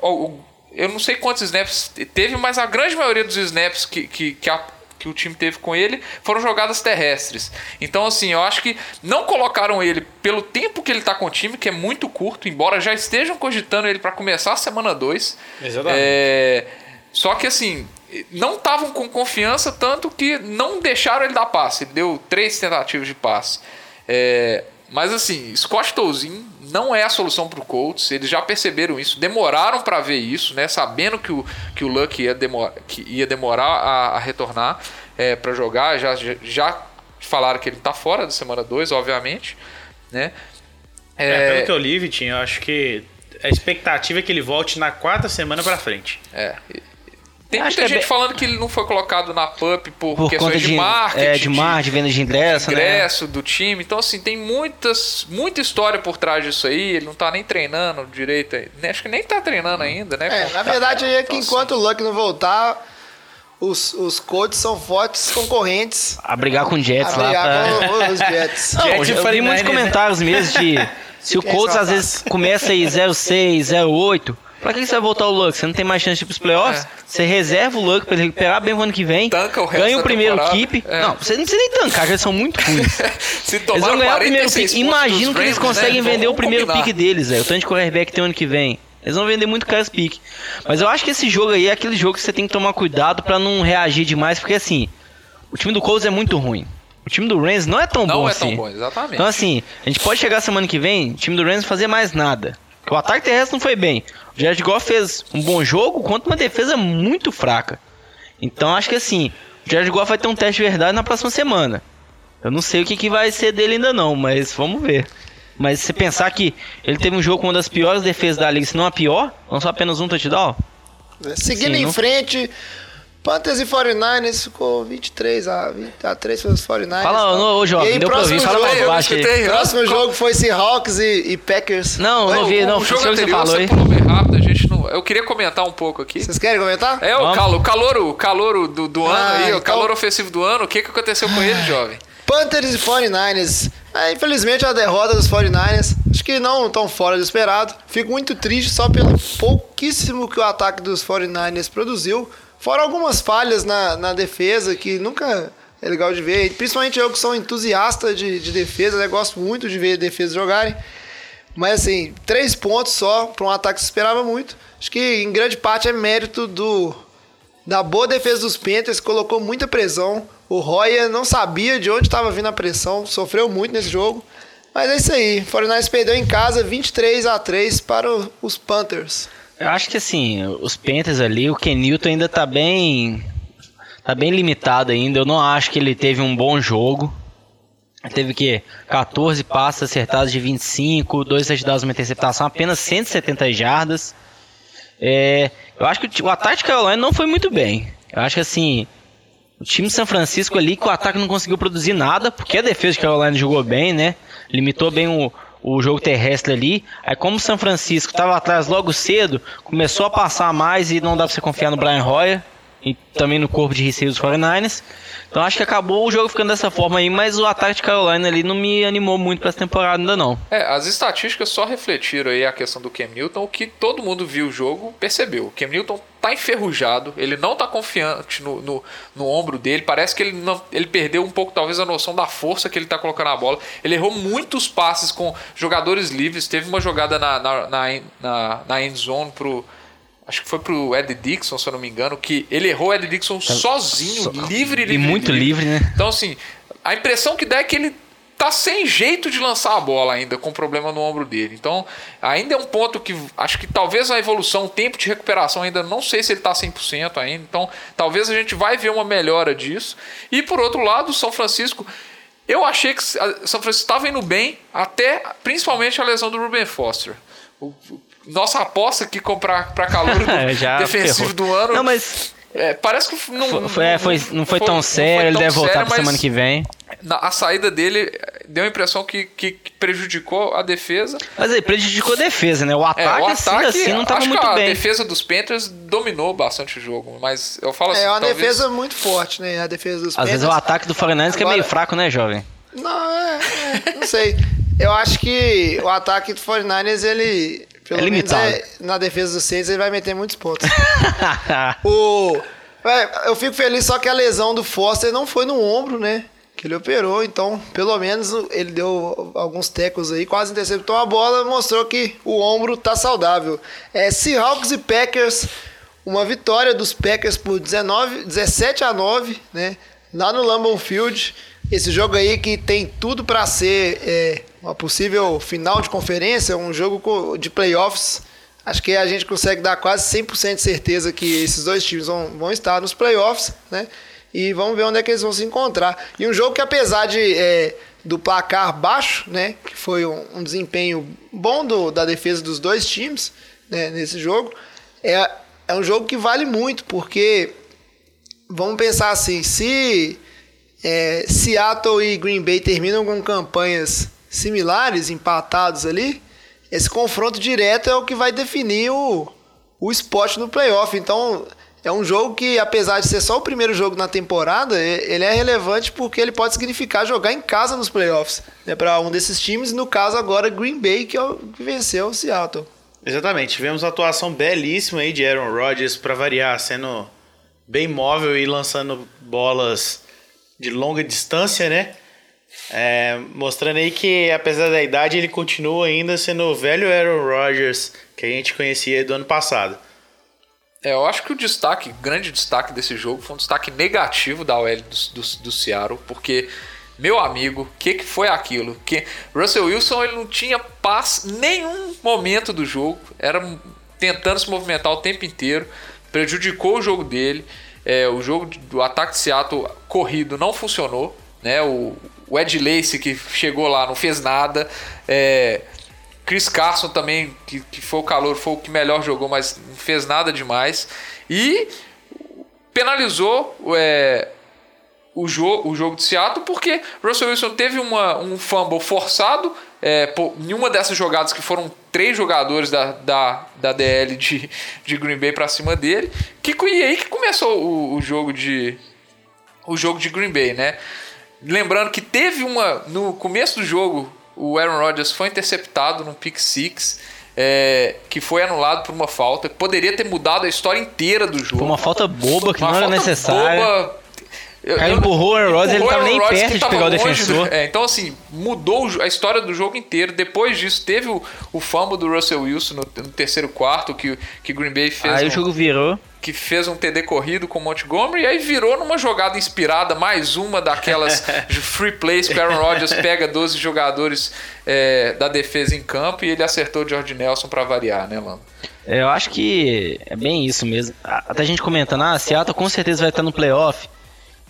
eu não sei quantos snaps teve, mas a grande maioria dos snaps que, que, que, a, que o time teve com ele foram jogadas terrestres. Então, assim, eu acho que não colocaram ele pelo tempo que ele tá com o time, que é muito curto, embora já estejam cogitando ele para começar a semana 2. Exatamente. É, só que, assim, não estavam com confiança, tanto que não deixaram ele dar passe. Ele deu três tentativas de passe. É, mas assim, Scott Tolzin não é a solução para o Colts. Eles já perceberam isso, demoraram para ver isso, né? Sabendo que o, que o Luck ia, demora, que ia demorar a, a retornar é, para jogar. Já, já, já falaram que ele está fora da semana 2, obviamente. Né? É, pelo que eu li, Vitinho, eu acho que a expectativa é que ele volte na quarta semana pra frente. É. Tem Acho muita que é gente bem- falando que ele não foi colocado na PUP por, Por questões conta de, de, marketing. é, de marketing, de venda de ingresso, né? ingresso do time. Então, assim, tem muitas, muita história por trás disso aí. Ele não tá nem treinando direito. Acho que nem tá treinando ainda, né? É, na verdade é que enquanto o Luck não voltar, os, os Colts são fortes concorrentes A brigar com o Jets a lá. brigar Tá... com os Jets. Não, Jets eu vi muitos 49ers, né? comentários mesmo de se o Colts às vezes começa aí 06, 08, Pra que você vai voltar o Luck? Você não tem mais chance de ir pros playoffs? É. Você reserva o Luck pra ele recuperar bem o ano que vem. Tanca o resto ganha o primeiro temporada. keep. É. Não, você não precisa nem tancar, já são muito ruins. Se Eles vão ganhar o primeiro 46 pick. Imagino que eles Rams, conseguem né? vender o primeiro combinar. pick deles, velho. O tanto de quarterback tem ano que vem. Eles vão vender muito caro esse pick. Mas eu acho que esse jogo aí é aquele jogo que você tem que tomar cuidado pra não reagir demais, porque assim, o time do Colts é muito ruim. O time do Rams não é tão Não bom é assim. tão bom, exatamente. Então assim, a gente pode chegar semana que vem, o time do Rams não fazer mais nada. O ataque terrestre não foi bem. O Jared Goff fez um bom jogo contra uma defesa muito fraca. Então acho que assim, o Jared Goff vai ter um teste de verdade na próxima semana. Eu não sei o que, que vai ser dele ainda não, mas vamos ver. Mas se você pensar que ele teve um jogo com uma das piores defesas da liga, se não a pior, não só apenas um touchdown. Seguindo Sim, em não- frente, Panthers e 49ers ficou 23 a, 20 a 3 pelos 49ers. Fala, ô, ô, jovem, E aí, deu pra ouvir, fala jogo, mais eu baixo aí. escutei. Próximo jogo foi Seahawks e, e Packers. Não, Oi, não vi, o, não, o foi jogo o que você anterior falou você aí. meio rápido, a gente não... Eu queria comentar um pouco aqui. Vocês querem comentar? É, o Vamos. calor, o calor, o calor do, do ano Ah, aí, o então- calor ofensivo do ano, o que, que aconteceu com ele, jovem? Panthers e 49ers. É, infelizmente a derrota dos 49ers. Acho que não tão fora do esperado. Fico muito triste só pelo pouquíssimo que o ataque dos 49ers produziu. Fora algumas falhas na, na defesa que nunca é legal de ver. Principalmente eu que sou entusiasta de, de defesa, né? gosto muito de ver defesas jogarem. Mas assim, três pontos só para um ataque que se esperava muito. Acho que em grande parte é mérito do da boa defesa dos Panthers, colocou muita pressão. O Roya não sabia de onde estava vindo a pressão, sofreu muito nesse jogo. Mas é isso aí, 49ers perdeu em casa 23 a 3 para os Panthers. Eu acho que assim, os Panthers ali, o Ken Newton ainda tá bem. Tá bem limitado ainda. Eu não acho que ele teve um bom jogo. Ele Teve que 14 passes acertados de 25, 2 touchdowns, uma interceptação, apenas 170 jardas. É, eu acho que o, o ataque de Carolina não foi muito bem. Eu acho que assim, o time de São Francisco ali, que o ataque não conseguiu produzir nada, porque a defesa de Carolina jogou bem, né? Limitou bem o, o jogo terrestre ali. Aí, como o São Francisco estava atrás logo cedo, começou a passar mais e não dá pra você confiar no Brian Hoyer e também no corpo de receio dos 49ers. Então, acho que acabou o jogo ficando dessa forma aí, mas o ataque de Carolina ali não me animou muito pra essa temporada ainda não. É, as estatísticas só refletiram aí a questão do Cam Newton, o que todo mundo viu o jogo percebeu. O Cam Newton tá enferrujado, ele não tá confiante no, no, no ombro dele, parece que ele, não, ele perdeu um pouco talvez a noção da força que ele tá colocando na bola. Ele errou muitos passes com jogadores livres, teve uma jogada na, na, na, na, na end zone pro... Acho que foi pro Ed Dixon, se eu não me engano, que ele errou o Ed Dixon sozinho, livre, livre. E muito livre, né? Então, assim, a impressão que dá é que ele tá sem jeito de lançar a bola ainda, com problema no ombro dele. Então, ainda é um ponto que acho que talvez a evolução, o tempo de recuperação ainda não sei se ele tá 100% ainda. Então, talvez a gente vai ver uma melhora disso. E por outro lado, o São Francisco eu achei que a- São Francisco estava indo bem, até principalmente a lesão do Ruben Foster. O- nossa aposta que comprar para calor do Já defensivo ferrou. do ano. Não, mas é, parece que não foi, foi- é, foi- não foi tão sério, ele tão deve voltar sério, pra semana que vem. a saída dele eh, deu a impressão que, que- que prejudicou a defesa. Mas aí, prejudicou a defesa, né? O ataque, É, o assim, ataque, assim, não tava acho muito que a bem. defesa dos Panthers dominou bastante o jogo, mas eu falo assim, É uma talvez- defesa muito forte, né? A defesa dos Às vezes é o Panthers. ataque do 49ers que é meio fraco, né, jovem? Não, é, é, não sei. Eu acho que o ataque do 49ers, ele. Pelo É menos limitado. é- na defesa do Saints, ele vai meter muitos pontos. O, é, eu fico feliz só que a lesão do Foster não foi no ombro, né? Que ele operou, então pelo menos ele deu alguns tecos aí, quase interceptou a bola, mostrou que o ombro tá saudável. É, Seahawks e Packers, uma vitória dos Packers por 19, 17 a 9, né? Lá no Lambeau Field. Esse jogo aí que tem tudo para ser é, uma possível final de conferência, um jogo de playoffs. Acho que a gente consegue dar quase 100% de certeza que esses dois times vão, vão estar nos playoffs, né? E vamos ver onde é que eles vão se encontrar. E um jogo que apesar de é, do placar baixo, né? Que foi um, um desempenho bom do- da defesa dos dois times né, nesse jogo, é, é um jogo que vale muito, porque vamos pensar assim, se é, Seattle e Green Bay terminam com campanhas similares, empatados ali, esse confronto direto é o que vai definir o, o spot no playoff. Então, é um jogo que, apesar de ser só o primeiro jogo na temporada, ele é relevante porque ele pode significar jogar em casa nos playoffs. Né, para um desses times, no caso agora Green Bay, que, é o que venceu o Seattle. Exatamente, tivemos uma atuação belíssima aí de Aaron Rodgers para variar, sendo bem móvel e lançando bolas de longa distância, né? É, mostrando aí que apesar da idade ele continua ainda sendo o velho Aaron Rodgers que a gente conhecia do ano passado. É, eu acho que o destaque, grande destaque desse jogo foi um destaque negativo da OL do, do, do Seattle, porque, meu amigo, o que, que foi aquilo? Que Russell Wilson ele não tinha paz nenhum momento do jogo, era tentando se movimentar o tempo inteiro, prejudicou o jogo dele. É, o jogo do ataque de Seattle corrido não funcionou, né? O, o Ed Lace que chegou lá não fez nada. É, Chris Carson também, que, que foi o calor, foi o que melhor jogou, mas não fez nada demais. E penalizou é, o, jo o jogo de Seattle porque Russell Wilson teve uma, um fumble forçado é, em uma dessas jogadas que foram três jogadores da, da, da DL de, de Green Bay para cima dele. Que, e aí que começou o, o jogo de o jogo de Green Bay, né? Lembrando que teve uma no começo do jogo o Aaron Rodgers foi interceptado num pick six. É, que foi anulado por uma falta. Poderia ter mudado a história inteira do jogo. Foi uma falta boba que uma não era necessária. Boba, eu, empurrou o Aaron Rodgers, ele tava nem Rodgers perto de pegar o defensor. Do, é, então, assim, mudou a história do jogo inteiro. Depois disso, teve o, o fumble do Russell Wilson no, no terceiro quarto, que, que Green Bay fez. Aí um, o jogo virou. Que fez um TD corrido com o Montgomery, e aí virou numa jogada inspirada, mais uma daquelas free plays que Aaron Rodgers pega 12 jogadores é, da defesa em campo e ele acertou o George Nelson para variar, né, mano? Eu acho que é bem isso mesmo. Até a gente comentando, ah, Seattle com certeza vai estar no playoff.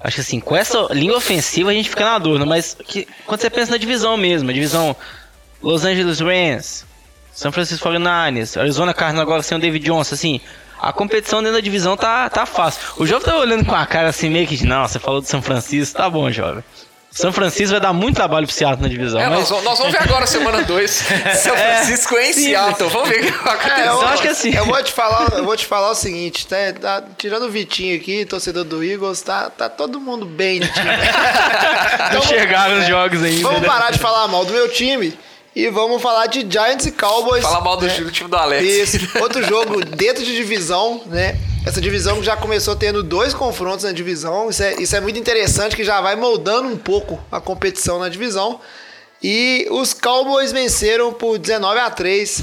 Acho que assim, com essa linha ofensiva a gente fica na dúvida, mas que, quando você pensa na divisão mesmo, a divisão Los Angeles Rams, São Francisco 49ers, Arizona Cardinals agora sem o David Johnson, assim, a competição dentro da divisão tá, tá fácil. O jovem tá olhando com a cara assim, meio que, não, você falou do São Francisco, tá bom, jovem. São Francisco vai dar muito trabalho pro Seattle na divisão. É, mas... nós, nós, vamos ver agora semana 2. São é, Francisco é, em sim, Seattle. Vamos ver o que vai acontecer. É, eu, eu, acho que assim. Eu vou te falar, eu vou te falar o seguinte, tá, tá tirando o Vitinho aqui, torcedor do Eagles, tá, tá todo mundo bem de time. então, chegaram os jogos ainda. Vamos né? parar de falar mal do meu time. E vamos falar de Giants e Cowboys. Falar mal do, né? time do Alex. Isso. Outro jogo dentro de divisão, né? Essa divisão já começou tendo dois confrontos na divisão. Isso é, isso é muito interessante, que já vai moldando um pouco a competição na divisão. E os Cowboys venceram por 19 a 3.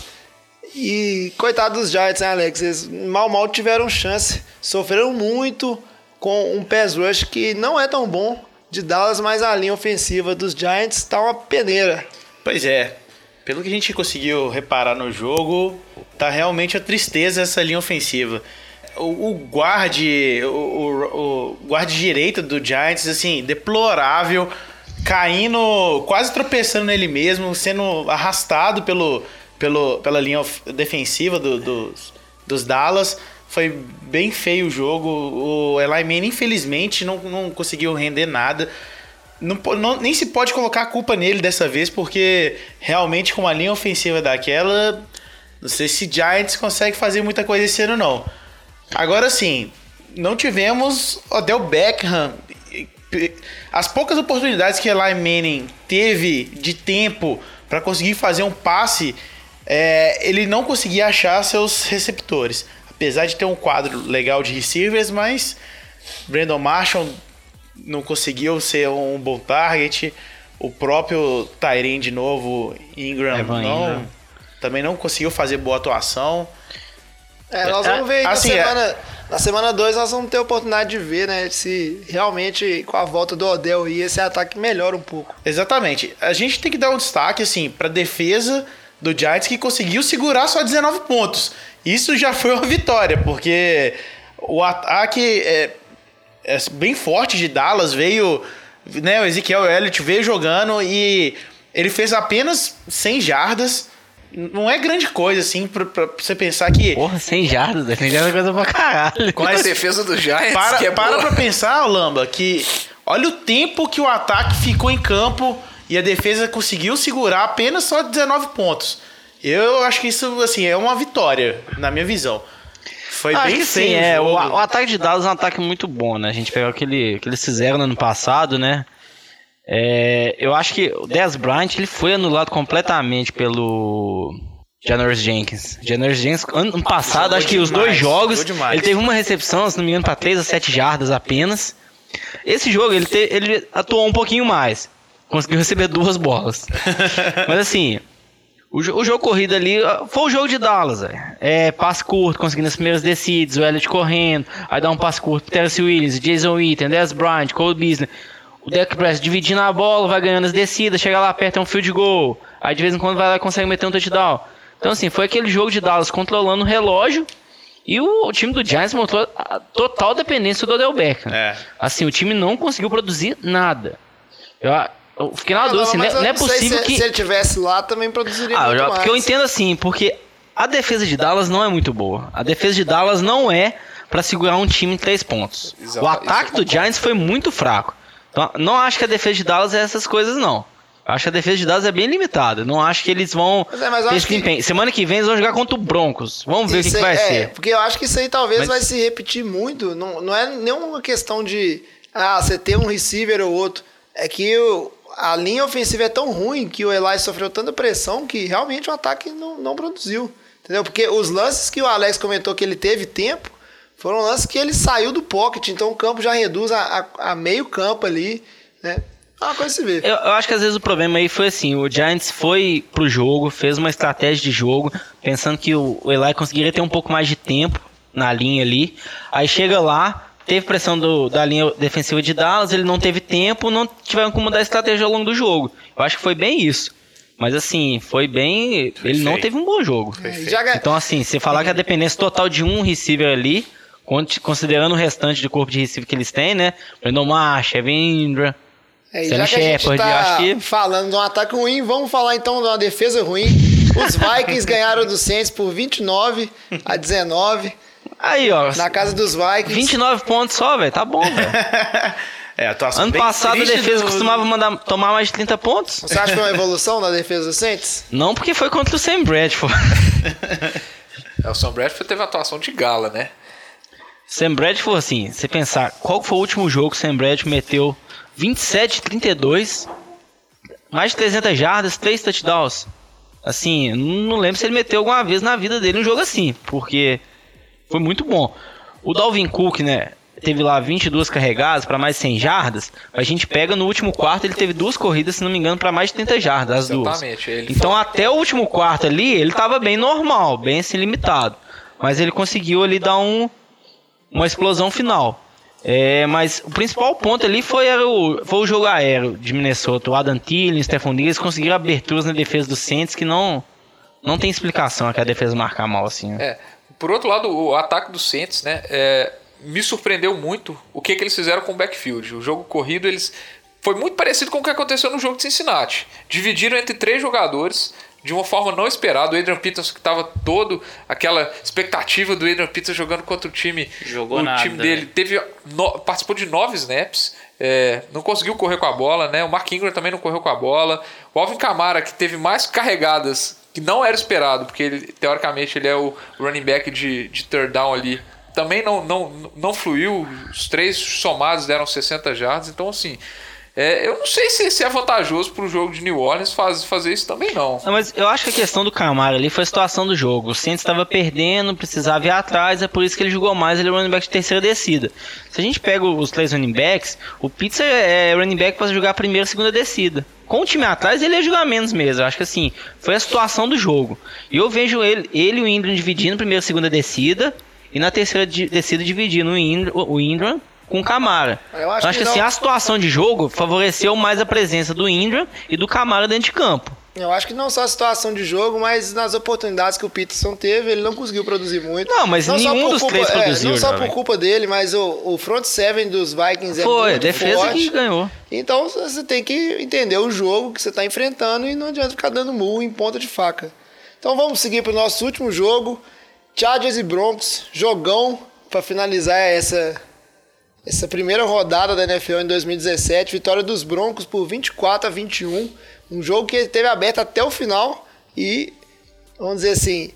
E coitado dos Giants, né, Alex? Eles mal mal tiveram chance. Sofreram muito com um pass rush que não é tão bom de Dallas, mas a linha ofensiva dos Giants está uma peneira. Pois é. Pelo que a gente conseguiu reparar no jogo, tá realmente a tristeza essa linha ofensiva. O, o guarde, o, o, o guarde direito do Giants, assim, deplorável, caindo, quase tropeçando nele mesmo, sendo arrastado pelo, pelo, pela linha defensiva do, dos, dos Dallas. Foi bem feio o jogo. O Eli Manning, infelizmente, não, não conseguiu render nada. Não, não, nem se pode colocar a culpa nele dessa vez, porque realmente com uma linha ofensiva daquela, não sei se Giants consegue fazer muita coisa esse ano não. Agora sim, não tivemos Odell Beckham. As poucas oportunidades que Eli Manning teve de tempo para conseguir fazer um passe, é, ele não conseguia achar seus receptores. Apesar de ter um quadro legal de receivers, mas Brandon Marshall não conseguiu ser um bom target. O próprio Tyrene de novo, Ingram, Evan não, Ingram. também não conseguiu fazer boa atuação. É, nós vamos ver assim, na semana. Na semana 2 nós vamos ter a oportunidade de ver, né? Se realmente com a volta do Odell aí esse ataque melhora um pouco. Exatamente. A gente tem que dar um destaque, assim, pra defesa do Giants que conseguiu segurar só 19 pontos. Isso já foi uma vitória, porque o ataque é, é bem forte de Dallas veio. Né, o Ezequiel Elliott veio jogando e ele fez apenas 100 jardas não é grande coisa, assim, pra, pra você pensar que. Porra, sem jardas, defendendo coisa pra caralho. Com a defesa do Giants. Para, é para pra pensar, Lamba, que olha o tempo que o ataque ficou em campo e a defesa conseguiu segurar apenas só 19 pontos. Eu acho que isso, assim, é uma vitória, na minha visão. Foi acho bem sim, é. O, o, ataque de Dallas é um ataque muito bom, né? A gente pegou aquele que eles fizeram no ano passado, né? É, eu acho que o Dez Bryant ele foi anulado completamente pelo Janoris Jenkins. Janoris Jenkins, ano passado, acho que os demais, dois jogos, ele teve uma recepção, se não me engano, para 3 a 7 jardas apenas. Esse jogo, ele, te- ele atuou um pouquinho mais. Conseguiu receber duas bolas. Mas assim, o, o jogo corrido ali foi o jogo de Dallas, velho. É, passe curto, conseguindo as primeiras descidas, o Elliott correndo, aí dá um passe curto Terence Williams, Jason Witten, Dez Bryant, Cole Beasley. O Dak Prescott dividindo a bola, vai ganhando as descidas, chega lá perto, é um field goal. Aí de vez em quando vai lá e consegue meter um touchdown. Então assim, foi aquele jogo de Dallas controlando o relógio e o, o time do Giants mostrou a total dependência do Odell Beckham. É. Assim, o time não conseguiu produzir nada. Eu, eu fiquei na Ah, dúvida, assim, não, é- não é possível se, que... se ele tivesse lá também produziria Ah, muito eu- mais. porque eu entendo assim, porque a defesa de Dallas não é muito boa. A defesa de Dallas não é pra segurar um time em três pontos. Exato, o ataque do. Giants foi muito fraco. Então, não acho que a defesa de Dallas é essas coisas, não. Acho que a defesa de Dallas é bem limitada. Não acho que eles vão Mas é, mas ter esse desempenho. Semana que vem eles vão jogar contra o Broncos. Vamos ver o que, que vai aí- é, ser. Porque eu acho que isso aí talvez Mas- vai se repetir muito. Não, não é nenhuma questão de ah, você ter um receiver ou outro. É que o- a linha ofensiva é tão ruim que o Eli sofreu tanta pressão que realmente o ataque não, não produziu. Entendeu? Porque os lances que o Alex comentou que ele teve tempo foram lances que ele saiu do pocket. Então o campo já reduz a, a- a meio campo ali. Né? É uma coisa se vê. Eu, eu acho que às vezes o problema aí foi assim, o Giants foi pro jogo, fez uma estratégia de jogo, pensando que o, o Eli conseguiria ter um pouco mais de tempo na linha ali. Aí chega lá, teve pressão do- da linha defensiva de Dallas, ele não teve tempo, não tiveram como mudar a estratégia ao longo do jogo. Eu acho que foi bem isso. Mas assim, foi bem. Ele não teve um bom jogo. Então, assim, você falar que a dependência total de um receiver ali, considerando o restante de corpo de receiver que eles têm, né? Brandon Marsh, Evan Ingram. É, e já que a gente Shepard, tá falando de um ataque ruim, vamos falar então de uma defesa ruim. Os Vikings ganharam do Saints por 29 a 19 Aí, ó. na casa dos Vikings. 29 pontos só, velho. Tá bom, velho. É, a atuação Ano bem passado a defesa do- costumava mandar tomar mais de 30 pontos. Você acha que foi uma evolução da defesa dos Saints? Não porque foi contra o Sam Bradford. É, o Sam Bradford teve atuação de gala, né? Sam Bradford, assim, você pensar, qual foi o último jogo que o Sam Bradford meteu 27 32, mais de 300 jardas, 3 touchdowns. Assim, não lembro se ele meteu alguma vez na vida dele um jogo assim, porque foi muito bom. O Dalvin Cook, né, teve lá 22 carregadas para mais de 100 jardas. A gente pega no último quarto, ele teve duas corridas, se não me engano, para mais de 30 jardas, as duas. Então até o último quarto ali, ele tava bem normal, bem assim limitado. Mas ele conseguiu ali dar um, uma explosão final. É, mas o principal ponto ali foi, o, foi o jogo aéreo de Minnesota. O Adam Thielen, o Stephon Diggs conseguiram aberturas na defesa do Saints que não, não tem explicação que a defesa marcar mal assim. né? É. Por outro lado, o ataque do Saints, né? é, me surpreendeu muito o que, que eles fizeram com o backfield. O jogo corrido, eles. Foi muito parecido com o que aconteceu no jogo de Cincinnati. Dividiram entre três jogadores de uma forma não esperada. O Adrian Peterson, que estava todo aquela expectativa do Adrian Peterson jogando contra o time. Jogou o nada, time dele né? teve no- participou de nove snaps. é, não conseguiu correr com a bola, né? O Mark Ingram também não correu com a bola. O Alvin Kamara, que teve mais carregadas que não era esperado, porque ele, teoricamente ele é o running back de, de third down ali. Também não, não, não fluiu, os três somados deram 60 jardas, então assim. É, eu não sei se, se é vantajoso para o jogo de New Orleans faz, fazer isso também não. Não, mas eu acho que a questão do Camara ali foi a situação do jogo. O Saints estava perdendo, precisava ir atrás, é por isso que ele jogou mais, ele é running back de terceira descida. Se a gente pega os três running backs, o Pizza é running back para jogar primeira e segunda descida. Com o time atrás, ele ia jogar menos mesmo. Eu acho que assim, foi a situação do jogo. E eu vejo ele, ele e o Ingram dividindo primeira e segunda descida, e na terceira descida dividindo o Ingram, o com o Camara. Eu acho Eu acho que que assim, não- a situação de jogo favoreceu mais a presença do Ingram e do Camara dentro de campo. Eu acho que não só a situação de jogo, mas nas oportunidades que o Peterson teve, ele não conseguiu produzir muito. Não, mas só nenhum dos culpa, três é, produziu, Não só por culpa dele, mas o, o front seven dos Vikings é Foi, a muito defesa forte. que ganhou. Então você tem que entender o jogo que você está enfrentando e não adianta ficar dando murro em ponta de faca. Então vamos seguir para o nosso último jogo. Chargers e Broncos, jogão para finalizar essa, essa primeira rodada da NFL em 2017. Vitória dos Broncos por 24 a 21. Um jogo que teve aberto até o final e, vamos dizer assim,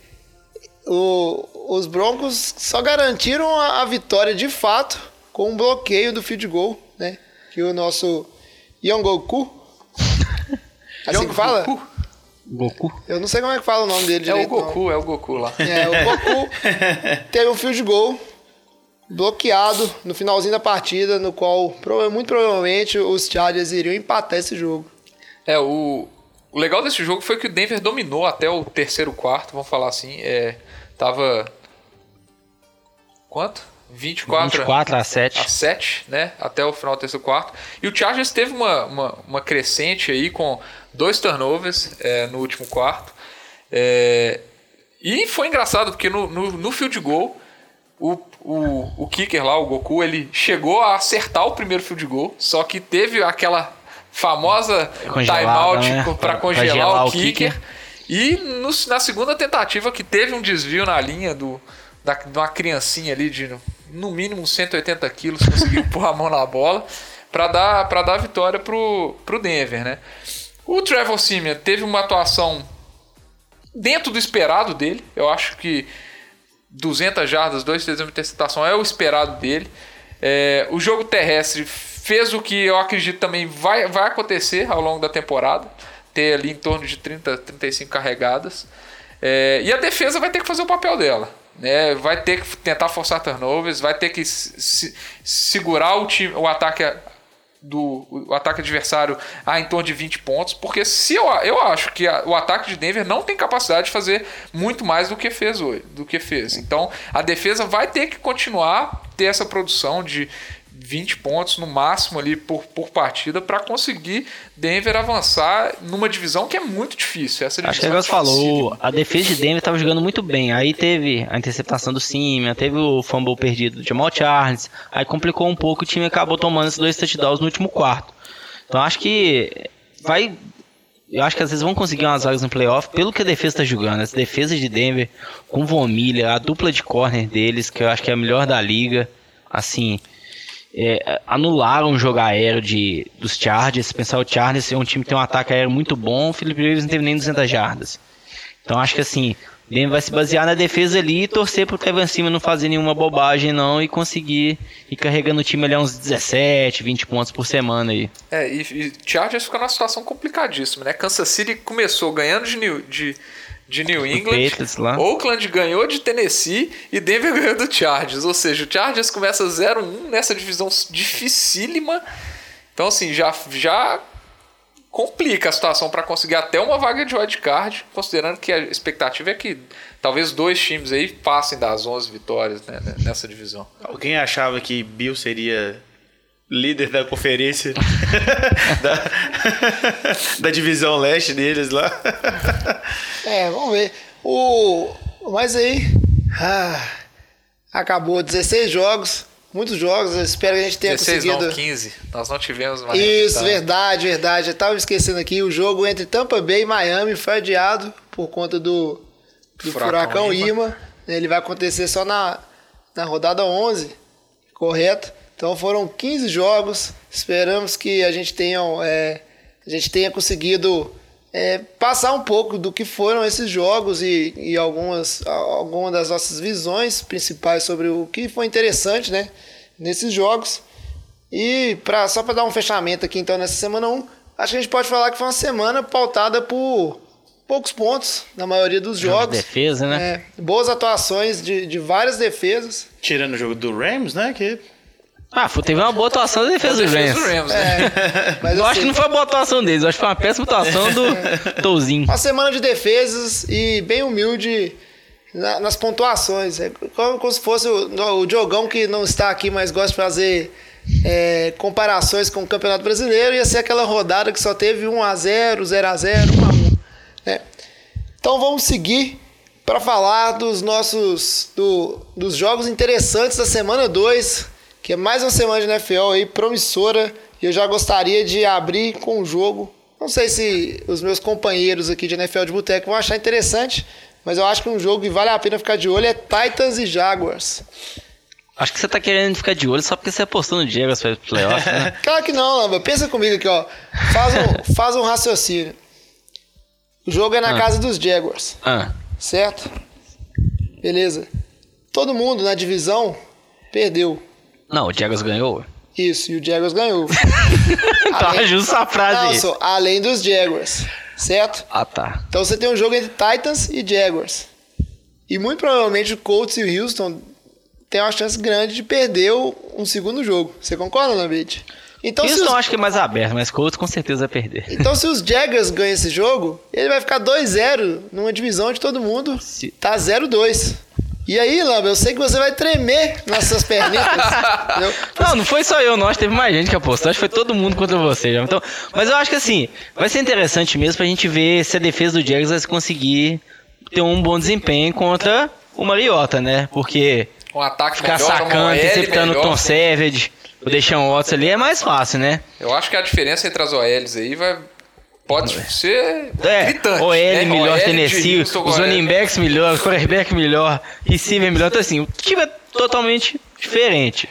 o- os Broncos só garantiram a, a vitória de fato com um bloqueio do field goal, né? Que o nosso Yongoku, assim que fala? Goku. Eu não sei como é que fala o nome dele É o direito. não. Goku, é o Goku lá. É, o Goku teve um field goal bloqueado no finalzinho da partida, no qual muito provavelmente os Chargers iriam empatar esse jogo. É, o, o legal desse jogo foi que o Denver dominou até o terceiro quarto, vamos falar assim. É, tava. Quanto? 24, 24 a 7. a 7, né? Até o final do terceiro quarto. E o Chargers teve uma, uma, uma crescente aí com dois turnovers é, no último quarto. É, e foi engraçado, porque no, no, no field goal, o, o, o kicker lá, o Goku, ele chegou a acertar o primeiro field goal, só que teve aquela famosa timeout né? para Pra- congelar pra gelar o kicker. kicker. E no- na segunda tentativa, que teve um desvio na linha do, da, de uma criancinha ali de no mínimo uns 180 quilos, conseguiu pôr a mão na bola para dar, pra dar vitória pro, pro Denver, né? O Trevor Simeon teve uma atuação dentro do esperado dele. Eu acho que 200 jardas, 2 TDs de interceptação é o esperado dele. É, o jogo terrestre fez o que eu acredito também vai, vai acontecer ao longo da temporada. Ter ali em torno de 30, 35 carregadas. É, e a defesa vai ter que fazer o papel dela. Né? Vai ter que tentar forçar turnovers, vai ter que se- segurar o, time, o ataque do ataque adversário a em torno de 20 pontos, porque se eu, eu acho que a- o ataque de Denver não tem capacidade de fazer muito mais do que fez hoje, do que fez. Então, a defesa vai ter que continuar ter essa produção de 20 pontos no máximo ali por, por partida para conseguir Denver avançar numa divisão que é muito difícil. Essa Acho que divisão o é falou, a defesa de Denver tava jogando muito bem. Aí teve a interceptação do Simeon, teve o fumble perdido do Jamal Charles. Aí complicou um pouco, o time acabou tomando esses dois touchdowns no último quarto. Então acho que vai. Eu acho que às vezes vão conseguir umas vagas no playoff pelo que a defesa tá jogando. Essa defesa de Denver com Miller, a dupla de corner deles, que eu acho que é a melhor da liga. Assim, é, anularam o jogo aéreo de, dos Chargers. Pensar o Chargers é um time que tem um ataque aéreo muito bom, o Philip Rivers não teve nem 200 jardas. Então acho que assim, Denver vai se basear na defesa ali e torcer pro Kevin Cima não fazer nenhuma bobagem não e conseguir ir carregando o time ali uns 17, 20 pontos por semana aí. É, e, e Chargers fica numa situação complicadíssima, né? Kansas City começou ganhando de de, de New England, Patriots lá. Oakland ganhou de Tennessee e Denver ganhou do Chargers. Ou seja, o Chargers começa 0-1 nessa divisão dificílima. Então, assim, já, já complica a situação para conseguir até uma vaga de wildcard, considerando que a expectativa é que talvez dois times aí passem das 11 vitórias né, nessa divisão. Alguém achava que Bill seria líder da conferência da, da divisão leste deles lá? É, vamos ver. O. Mas aí. ah, acabou 16 jogos. Muitos jogos. Eu espero que a gente tenha 16 conseguido. não, 15. Nós não tivemos mais. Isso, resultado. verdade, verdade. Eu tava esquecendo aqui. O jogo entre Tampa Bay e Miami foi adiado por conta do, do Furacão furacão, Irma. Irma. Ele vai acontecer só na, na rodada 11, correto? Então foram 15 jogos. Esperamos que a gente tenha, é, a gente tenha conseguido é, passar um pouco do que foram esses jogos e, e algumas, algumas das nossas visões principais sobre o que foi interessante né, nesses jogos. E pra, só para dar um fechamento aqui, então, nessa semana 1, acho que a gente pode falar que foi uma semana pautada por poucos pontos na maioria dos jogos. defesa, né? É, boas atuações de, de várias defesas. Tirando o jogo do Rams, né? Que Ah, foi- teve uma boa atuação da defesa do Rams. do Rams, né? Mas, Eu acho assim, que não foi uma boa atuação deles, eu acho que foi uma péssima atuação do Touzinho. Uma semana de defesas e bem humilde na- nas pontuações. É como, como se fosse o, o Diogão que não está aqui, mas gosta de fazer é, comparações com o Campeonato Brasileiro. Ia ser aquela rodada que só teve 1x0, 0x0, 1x1. né? Então vamos seguir para falar dos nossos do- dos jogos interessantes da semana 2, que é mais uma semana de NFL aí promissora. E eu já gostaria de abrir com um jogo. Não sei se os meus companheiros aqui de NFL de Boteco vão achar interessante, mas eu acho que um jogo que vale a pena ficar de olho é Titans e Jaguars. Acho que você tá querendo ficar de olho só porque você apostou no Jaguars para playoff, né? Claro que não, Lamba. Pensa comigo aqui, ó. Faz um, faz um raciocínio. O jogo é na Ah. casa dos Jaguars. Ah, Certo? Beleza. Todo mundo na divisão perdeu. Não, o Jaguars ganhou. Isso, e o Jaguars ganhou. Então Além- ajusta a frase só, além dos Jaguars. certo? Ah, tá. Então você tem um jogo entre Titans e Jaguars. E muito provavelmente o Colts e o Houston tem uma chance grande de perder um segundo jogo. Você concorda, Lambit? Então, Isso os, acho que é mais aberto, mas Colts com certeza vai perder. então se os Jaguars ganham esse jogo, ele vai ficar 2-0 numa divisão onde todo mundo Se- tá 0-2. E aí, Lamba, eu sei que você vai tremer nas suas perninhas. Não, não foi só eu, não. Acho que teve mais gente que apostou. Acho que foi todo mundo contra você. já. Então, mas eu acho que assim, vai ser interessante mesmo pra gente ver se a defesa do Jaguars vai conseguir ter um bom desempenho contra o Mariota, né? Porque Um ataque ficar melhor, sacando, interceptando o. Tom Savage, o Deshaun Watson ali é mais fácil, né? Eu acho que a diferença entre as OLs aí vai. Pode ser É, gritante. OL né? melhor, OL Tennessee, os running backs melhor, o quarterback melhor, receiver melhor. Então assim, o time é totalmente diferente.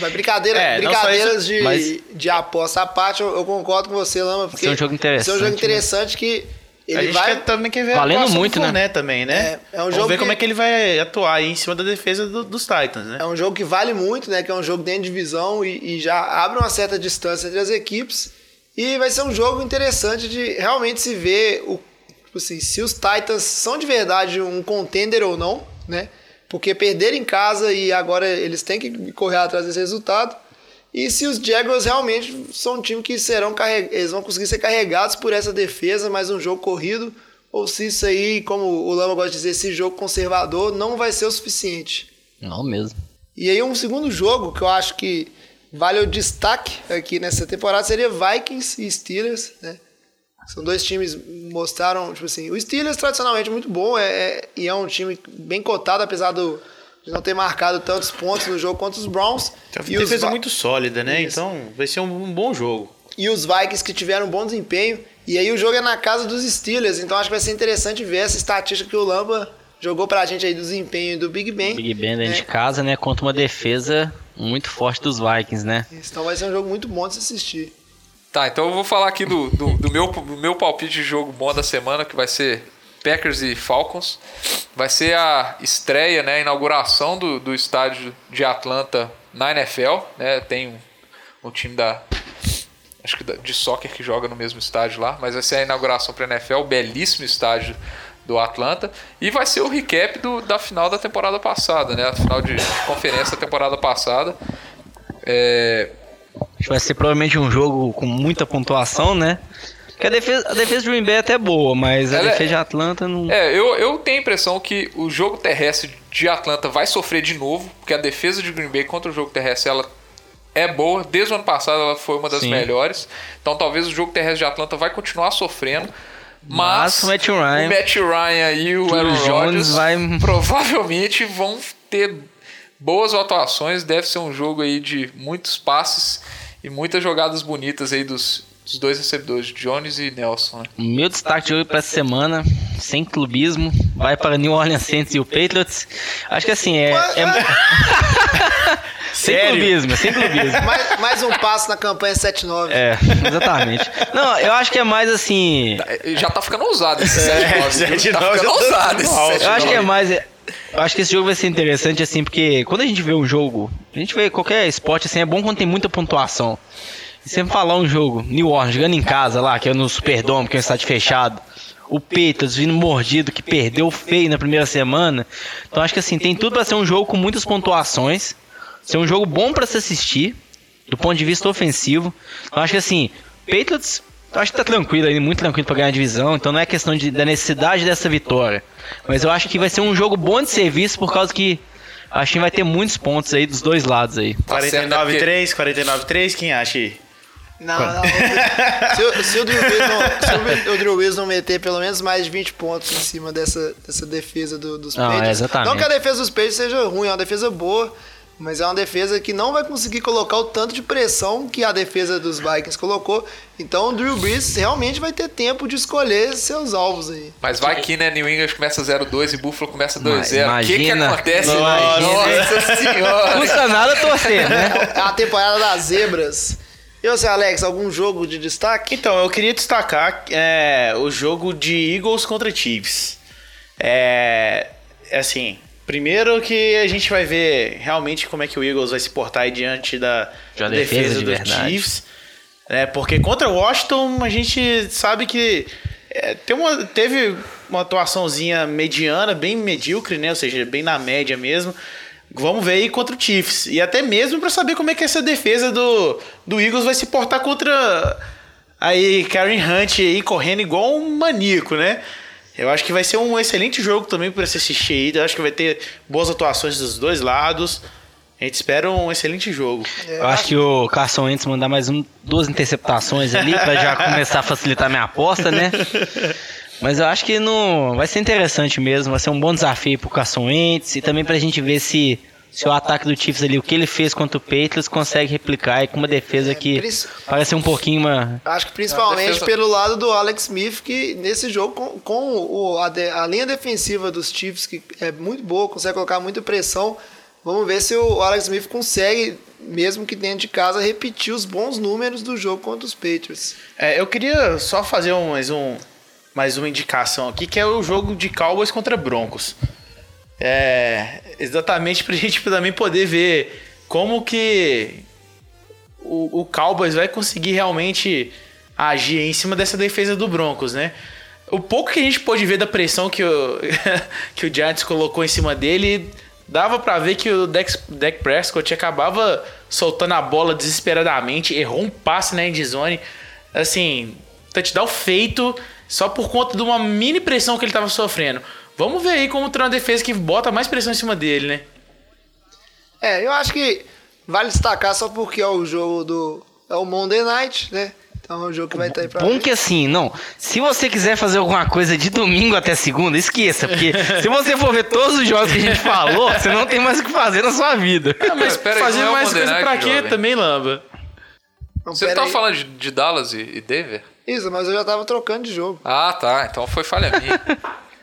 Mas brincadeira, É, brincadeiras isso, de, mas- de aposta à parte, eu, eu concordo com você, Lama. Porque ser um jogo interessante, ser um jogo né? interessante que a ele gente vai... quer, também quer ver Valendo a muito, né? Também, né? É, é um Vamos jogo ver que- como é que ele vai atuar aí em cima da defesa do- dos Titans, né? É um jogo que vale muito, né? Que é um jogo dentro de divisão e, e já abre uma certa distância entre as equipes. E vai ser um jogo interessante de realmente se ver o, tipo assim, se os Titans são de verdade um contender ou não, né? Porque perderam em casa e agora eles têm que correr atrás desse resultado. E se os Jaguars realmente são um time que serão carreg... eles vão conseguir ser carregados por essa defesa, mais um jogo corrido, ou se isso aí, como o Lama gosta de dizer, esse jogo conservador não vai ser o suficiente. Não mesmo. E aí um segundo jogo que eu acho que vale o destaque aqui nessa temporada seria Vikings e Steelers, né? São dois times que mostraram, tipo assim, o Steelers tradicionalmente muito bom é, é- e é um time bem cotado, apesar do, de não ter marcado tantos pontos no jogo contra os Browns. Uma E defesa muito sólida, né? Isso. Então vai ser um, um bom jogo. e os Vikings que tiveram um bom desempenho. E aí o jogo é na casa dos Steelers, então acho que vai ser interessante ver essa estatística que o Lamba jogou pra gente aí do desempenho do Big Ben. Big Ben dentro né? de casa, né? Contra uma defesa muito forte dos Vikings, né? Então vai ser um jogo muito bom de se assistir. Tá, então eu vou falar aqui do, do, do meu, do meu palpite de jogo bom da semana, que vai ser Packers e Falcons. Vai ser a estreia, né, a inauguração do, do estádio de Atlanta na NFL. Né? Tem um, um time da. Acho que da- de soccer que joga no mesmo estádio lá, mas vai ser a inauguração para a NFL, belíssimo estádio do Atlanta. E vai ser o recap do, da final da temporada passada, né? A final de, conferência da temporada passada. É, vai ser provavelmente um jogo com muita pontuação, né? Porque a defesa, a defesa de Green Bay é até boa, mas a Ela é- defesa de Atlanta não. É, eu, eu tenho a impressão que o jogo terrestre de Atlanta vai sofrer de novo, porque a defesa de Green Bay contra o jogo terrestre ela é boa. Desde o ano passado ela foi uma das Sim. melhores. Então talvez o jogo terrestre de Atlanta vai continuar sofrendo. Mas, Mas o Matt Ryan- o Matt Ryan e o Aaron Jones Rodgers vai- provavelmente vão ter boas atuações. Deve ser um jogo aí de muitos passes e muitas jogadas bonitas aí dos, dos dois recebedores, Jones e Nelson. Né? O meu destaque de hoje para essa semana, sem clubismo, vai para New Orleans Saints e o Patriots. Acho que assim, é. é- sem Sério? clubismo, sem clubismo. Mais, mais um passo na campanha 7-9. É, exatamente. Não, eu acho que é mais assim. Já tá ficando ousado esse 7 7-9 Tá já ficando tá ousado esse alto. 7 Eu acho que é mais. Eu acho que esse jogo vai ser interessante, assim, porque quando a gente vê um jogo, a gente vê qualquer esporte, assim, é bom quando tem muita pontuação. E sempre falar um jogo, New Orleans, jogando em casa lá, que é no Superdome, que é um estádio fechado. O Patriots vindo mordido, que perdeu feio na primeira semana. Então acho que assim, tem tudo pra ser um jogo com muitas pontuações. Ser um jogo bom pra se assistir, do ponto de vista ofensivo. Então acho que assim, Patriots, eu acho que tá tranquilo aí, muito tranquilo pra ganhar a divisão. Então não é questão de, da necessidade dessa vitória. Mas eu acho que vai ser um jogo bom de serviço por causa que acho que vai ter muitos pontos aí dos dois lados aí. Tá certo, é porque- 49-3, 49-3, quem acha aí? Não, não. Se, o- se o Drew Brees não, se o Drew Brees não meter pelo menos mais de 20 pontos em cima dessa, dessa defesa do- dos Não, Patriots. é, exatamente. Não que a defesa dos Patriots seja ruim, é uma defesa boa, mas é uma defesa que não vai conseguir colocar o tanto de pressão que a defesa dos Vikings colocou. Então o Drew Brees realmente vai ter tempo de escolher seus alvos aí. Mas vai que, né? New England começa 0-2 e Buffalo começa 2-0. O que, que acontece? imagina. Nossa senhora! Custa nada torcer, né? É a temporada das zebras. E você, Alex, algum jogo de destaque? Então, eu queria destacar é, o jogo de Eagles contra Chiefs. É, é assim, primeiro que a gente vai ver realmente como é que o Eagles vai se portar aí diante da De uma defesa de dos verdade. Chiefs. É, porque contra o Washington a gente sabe que É, tem uma, teve uma atuaçãozinha mediana, bem medíocre, né? Ou seja, bem na média mesmo. Vamos ver aí contra o Chiefs. E até mesmo para saber como é que essa defesa do, do Eagles vai se portar contra aí Karen Hunt aí correndo igual um maníaco, né? Eu acho que vai ser um excelente jogo também para se assistir aí. Eu acho que vai ter boas atuações dos dois lados. A gente espera um excelente jogo. Eu acho que o Carson Wentz mandar mais um, duas interceptações ali pra já começar a facilitar minha aposta, né? Mas eu acho que não vai ser interessante mesmo, vai ser um bom desafio pro Carson Wentz e também pra gente ver se, se o ataque do Chiefs ali, o que ele fez contra o Patriots, consegue replicar e com uma defesa que Pris- parece um pouquinho uma... Acho que principalmente defesa- pelo lado do Alex Smith, que nesse jogo, com, com o, a, de- a linha defensiva dos Chiefs, que é muito boa, consegue colocar muita pressão. Vamos ver se o Alex Smith consegue, mesmo que dentro de casa, repetir os bons números do jogo contra os Patriots. É, eu queria só fazer um- mais, um, mais uma indicação aqui, que é o jogo de Cowboys contra Broncos. É, exatamente pra gente também poder ver como que o, o Cowboys vai conseguir realmente agir em cima dessa defesa do Broncos, né? O pouco que a gente pôde ver da pressão que o, que o Giants colocou em cima dele, dava pra ver que o Dak, Dak Prescott acabava soltando a bola desesperadamente, errou um passe na endzone. Assim, touchdown feito só por conta de uma mini pressão que ele tava sofrendo. Vamos ver aí como tem uma defesa que bota mais pressão em cima dele, né? É, eu acho que vale destacar só porque é o jogo do. É o Monday Night, né? Então é um jogo que vai estar aí pra Bom ver. que assim, não. Se você quiser fazer alguma coisa de domingo até segunda, esqueça, porque se você for ver todos os jogos que a gente falou, você não tem mais o que fazer na sua vida. Ah, mas pera aí, fazer não é mais coisa Night, pra quê jovem? também, Lamba? Então, Você tá aí. falando de, de Dallas e, e Denver? Isso, mas eu já tava trocando de jogo. Ah, tá. Então foi falha minha.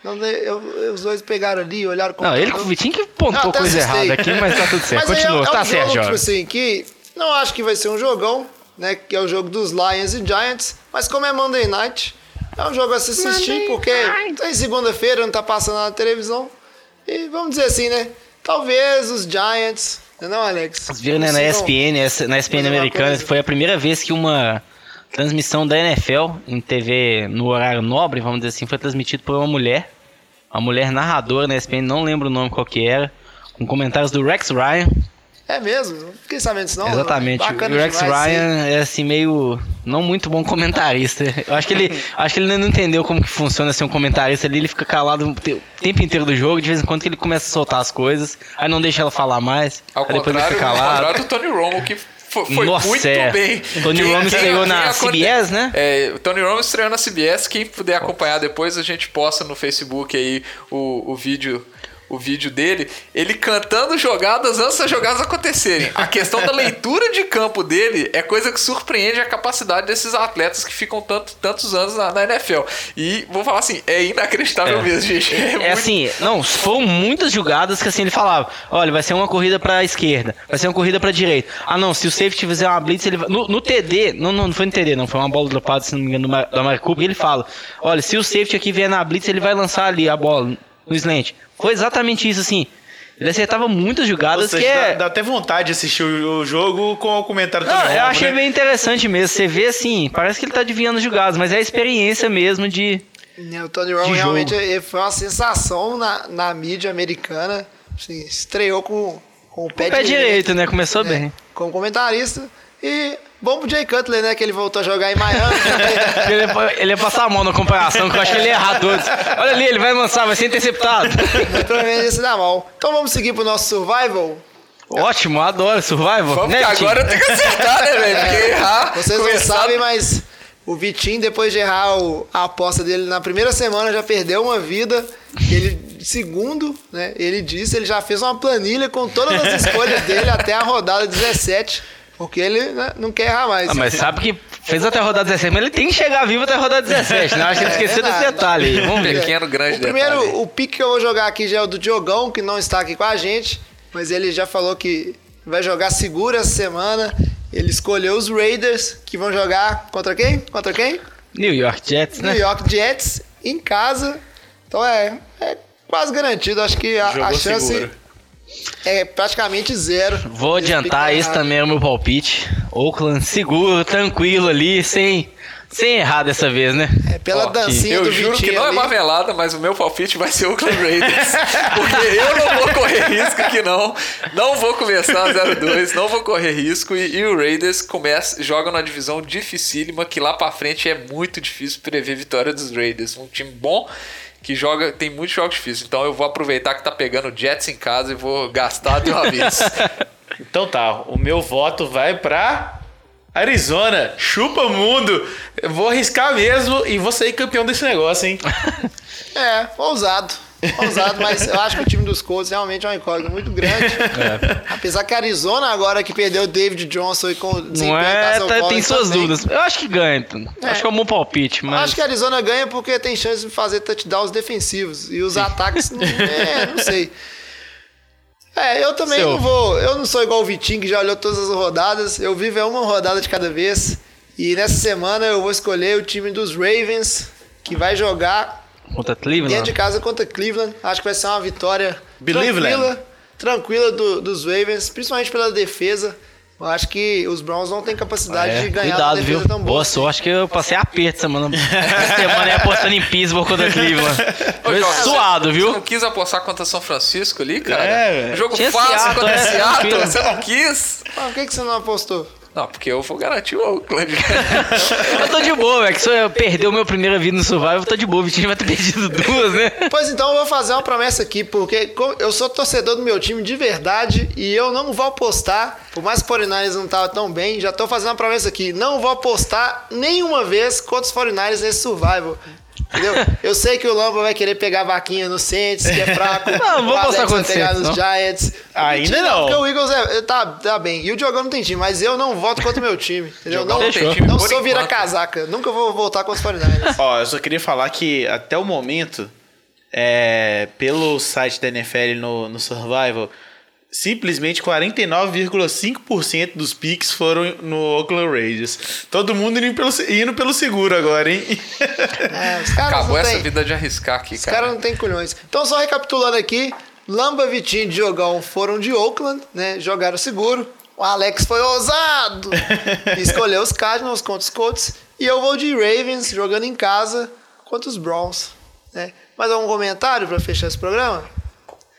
Não, eu- eu- os dois pegaram ali, olharam com Não, ele o Vitinho que pontou até coisa assustei. errada aqui, mas tá tudo certo. Mas é- Continua, é, um tá jogo, certo, tipo jovem. assim, que não acho que vai ser um jogão, né? Que é o jogo dos Lions e Giants. Mas como é Monday Night, é um jogo a se assistir, porque tá em segunda-feira, não tá passando na televisão. E vamos dizer assim, né? Talvez os Giants. Não, é não Alex? Vocês viram, né, na ESPN, na ESPN americana, foi a primeira vez que uma transmissão da NFL em TV no horário nobre, vamos dizer assim, foi transmitido por uma mulher. Uma mulher narradora na ESPN, não lembro o nome qual que era, com comentários do Rex Ryan. É mesmo? Não fiquei sabendo disso, não. Exatamente. Bacana o Rex demais, sim. Ryan é assim meio não muito bom comentarista. Eu acho que ele acho que ele ainda não entendeu como que funciona ser um comentarista ali, ele fica calado o te- o tempo inteiro do jogo, de vez em quando que ele começa a soltar as coisas, aí não deixa ela falar mais, Ao aí depois ele contrário, fica ao calado. contrário do Tony Romo, que foi, foi Nossa, muito é. bem. Tony Romo estreou na CBS, né? É, o Tony Romo estreou na CBS. Quem puder acompanhar depois, a gente posta no Facebook aí o, o vídeo. O vídeo dele, ele cantando jogadas antes das jogadas acontecerem. A questão da leitura de campo dele é coisa que surpreende a capacidade desses atletas que ficam tanto, tantos anos na, na NFL. E vou falar assim, é inacreditável É. mesmo, gente. É muito- assim, não, foram muitas jogadas que assim ele falava, olha, vai ser uma corrida pra esquerda, vai ser uma corrida pra direita. Ah não, se o safety fizer uma blitz, ele vai... no, no TD, não, não, não foi no TD, não, foi uma bola dropada, se não me engano, do Ma- da Mari Cooper, ele fala, olha, se o safety aqui vier na blitz, ele vai lançar ali a bola no slant. Foi exatamente isso, assim. Ele acertava muitas jogadas seja, que é... dá, dá até vontade de assistir o, o jogo com o comentário do Não, eu achei né? bem interessante mesmo. Você vê assim, parece que ele tá adivinhando jogadas, mas é a experiência mesmo de. O Tony Romo realmente foi uma sensação na, na mídia americana. Assim, estreou com, com o pé, O pé direito, né? Começou né, bem. Como comentarista. E bom pro Jay Cutler, né? Que ele voltou a jogar em Miami. Ele ia, ele ia passar a mão na comparação, que eu acho que ele ia errar todos. Olha ali, ele vai lançar, vai ser interceptado. Pelo menos esse dá mal. Então vamos seguir pro nosso survival. Ótimo, adoro Survival. Vamos né, agora tem que acertar, né, velho? Porque errar. Vocês não começar- sabem, mas o Vitinho, depois de errar o- a aposta dele na primeira semana, já perdeu uma vida. Ele, segundo, né? Ele disse, ele já fez uma planilha com todas as escolhas dele até a rodada 17. Porque ele né, não quer errar mais. Ah, mas sabe que fez até a rodada 17, mas ele tem que chegar vivo até a rodada 17, né? Acho que ele esqueceu desse verdade. detalhe aí. Vamos ver. Pequeno, grande O primeiro, detalhe. o pique que eu vou jogar aqui já é o do Diogão, que não está aqui com a gente, mas ele já falou que vai jogar seguro essa semana. Ele escolheu os Raiders, que vão jogar contra quem? Contra quem? New York Jets, né? New York Jets, em casa. Então é, é quase garantido. Acho que a, a chance seguro. É praticamente zero. Vou adiantar, esse também é o meu palpite. Oakland seguro, tranquilo ali, sem, Sem errar dessa vez, né? É pela Ó, dancinha Eu do juro que não é ali. marmelada, mas o meu palpite vai ser o Oakland Raiders. Porque eu não vou correr risco que não. Não vou começar 0-2, não vou correr risco. E, e o Raiders começa, joga numa divisão dificílima que lá pra frente é muito difícil prever vitória dos Raiders. Um time bom que joga, tem muitos jogos difíceis. Então eu vou aproveitar que tá pegando Jets em casa e vou gastar de uma vez. Então tá, o meu voto vai pra Arizona. Chupa mundo. Eu vou arriscar mesmo e vou sair campeão desse negócio, hein? É, ousado. Ousado, mas eu acho que o time dos Colts realmente é uma incógnita muito grande. Apesar que a Arizona, agora que perdeu o David Johnson e com Não é, tá- tem suas também. dúvidas. Eu acho que ganha. Acho que é um bom palpite, mas. Acho que a Arizona ganha porque tem chance de fazer touchdowns defensivos. E os ataques, não, é, não sei. É, eu também Seu. não vou. Eu não sou igual o Vitinho que já olhou todas as rodadas. Eu vivo é uma rodada de cada vez. E nessa semana eu vou escolher o time dos Ravens, que vai jogar Contra dentro de Cleveland. casa contra Cleveland. Acho que vai ser uma vitória Believeland. tranquila, tranquila do- dos Ravens, principalmente pela defesa. Eu acho que os Browns não têm capacidade É, de ganhar uma cuidado, defesa viu? tão boa. Boa sorte que eu passei aperto semana. Essa semana é apostando em Pittsburgh contra Cleveland. Ô, Foi Jorge, suado, Você não viu? quis apostar contra São Francisco ali, cara? É, velho. Jogo Tinha fácil Seattle, contra é, Seattle. Você não quis? Ah, por que, que você não apostou? Não, porque eu vou garantir o Oakland. Eu tô de boa, é que se eu perder o meu primeira vida no Survival, eu tô de boa. O Vitinho vai ter perdido duas, né? Pois então eu vou fazer uma promessa aqui, porque eu sou torcedor do meu time de verdade e eu não vou apostar, por mais que o 49ers não tava tão bem, já tô fazendo uma promessa aqui, não vou apostar nenhuma vez contra os 49ers nesse survival. Entendeu? Eu sei que o Lamba vai querer pegar a vaquinha no Saints, que é fraco. Não, vou vai contra o pegar nos não. Giants. Ainda não. Porque o Eagles é, tá, tá bem. E o Diogão não tem time, mas eu não voto contra o meu time. Entendeu? Não, não não, time por sou vira casaca. Nunca vou voltar contra os 49ers. Ó, eu só queria falar que até o momento, é, pelo site da NFL no, no Survival, simplesmente 49,5% dos picks foram no Oakland Raiders. Todo mundo indo pelo, indo pelo seguro agora, hein? É, os caras Acabou essa têm- vida de arriscar aqui, Os cara. caras não tem culhões. Então, só recapitulando aqui: Lamba, Vitinho e Diogão foram de Oakland, né? Jogaram seguro. O Alex foi ousado escolheu os Cardinals contra os Colts. E eu vou de Ravens jogando em casa contra os Browns. Né? Mais algum comentário para fechar esse programa?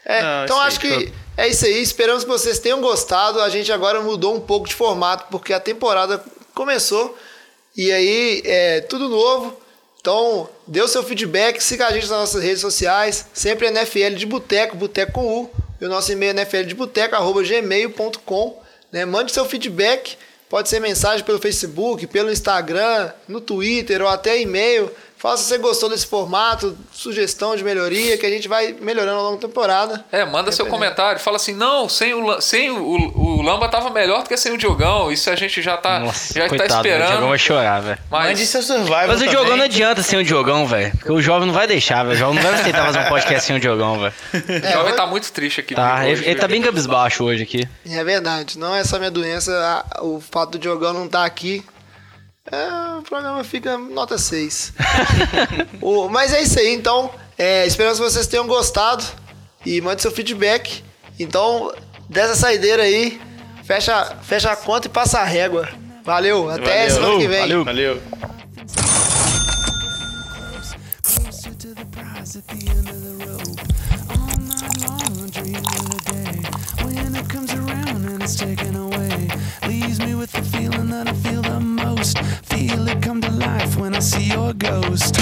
É, Não, então acho que é isso aí. Esperamos que vocês tenham gostado. A gente agora mudou um pouco de formato porque a temporada começou. E aí é tudo novo. Então, dê o seu feedback, siga a gente nas nossas redes sociais. Sempre NFL de Boteco, Boteco com U. E o nosso e-mail é nfldeboteco.gmail.com. Né? Mande seu feedback. Pode ser mensagem pelo Facebook, pelo Instagram, no Twitter ou até e-mail. Fala se você gostou desse formato, sugestão de melhoria, que a gente vai melhorando ao longo da temporada. É, manda seu comentário. Fala assim, não, sem o, sem o, o Lamba tava melhor do que sem o Diogão. Isso a gente já tá, Nossa, já tá coitado, o esperando. Diogão vai chorar, velho. Mande Mas seu Survival Mas o também. Diogão não adianta sem o Diogão, velho. Porque o jovem não vai deixar, velho. O jovem não vai aceitar fazer um podcast sem o Diogão, velho. o jovem hoje- tá muito triste aqui. Tá, hoje, ele, ele tá bem cabisbaixo hoje aqui. É verdade, não é só minha doença, a- o fato do Diogão não estar aqui. É, o programa fica nota 6. O- mas é isso aí, então. É, esperamos que vocês tenham gostado e mande seu feedback. Então, dessa saideira aí, fecha, fecha a conta e passa a régua. Valeu, até Valeu. semana que vem. Valeu. Valeu. leaves me with the feeling that I feel the most. Feel it come to life when I see your ghost.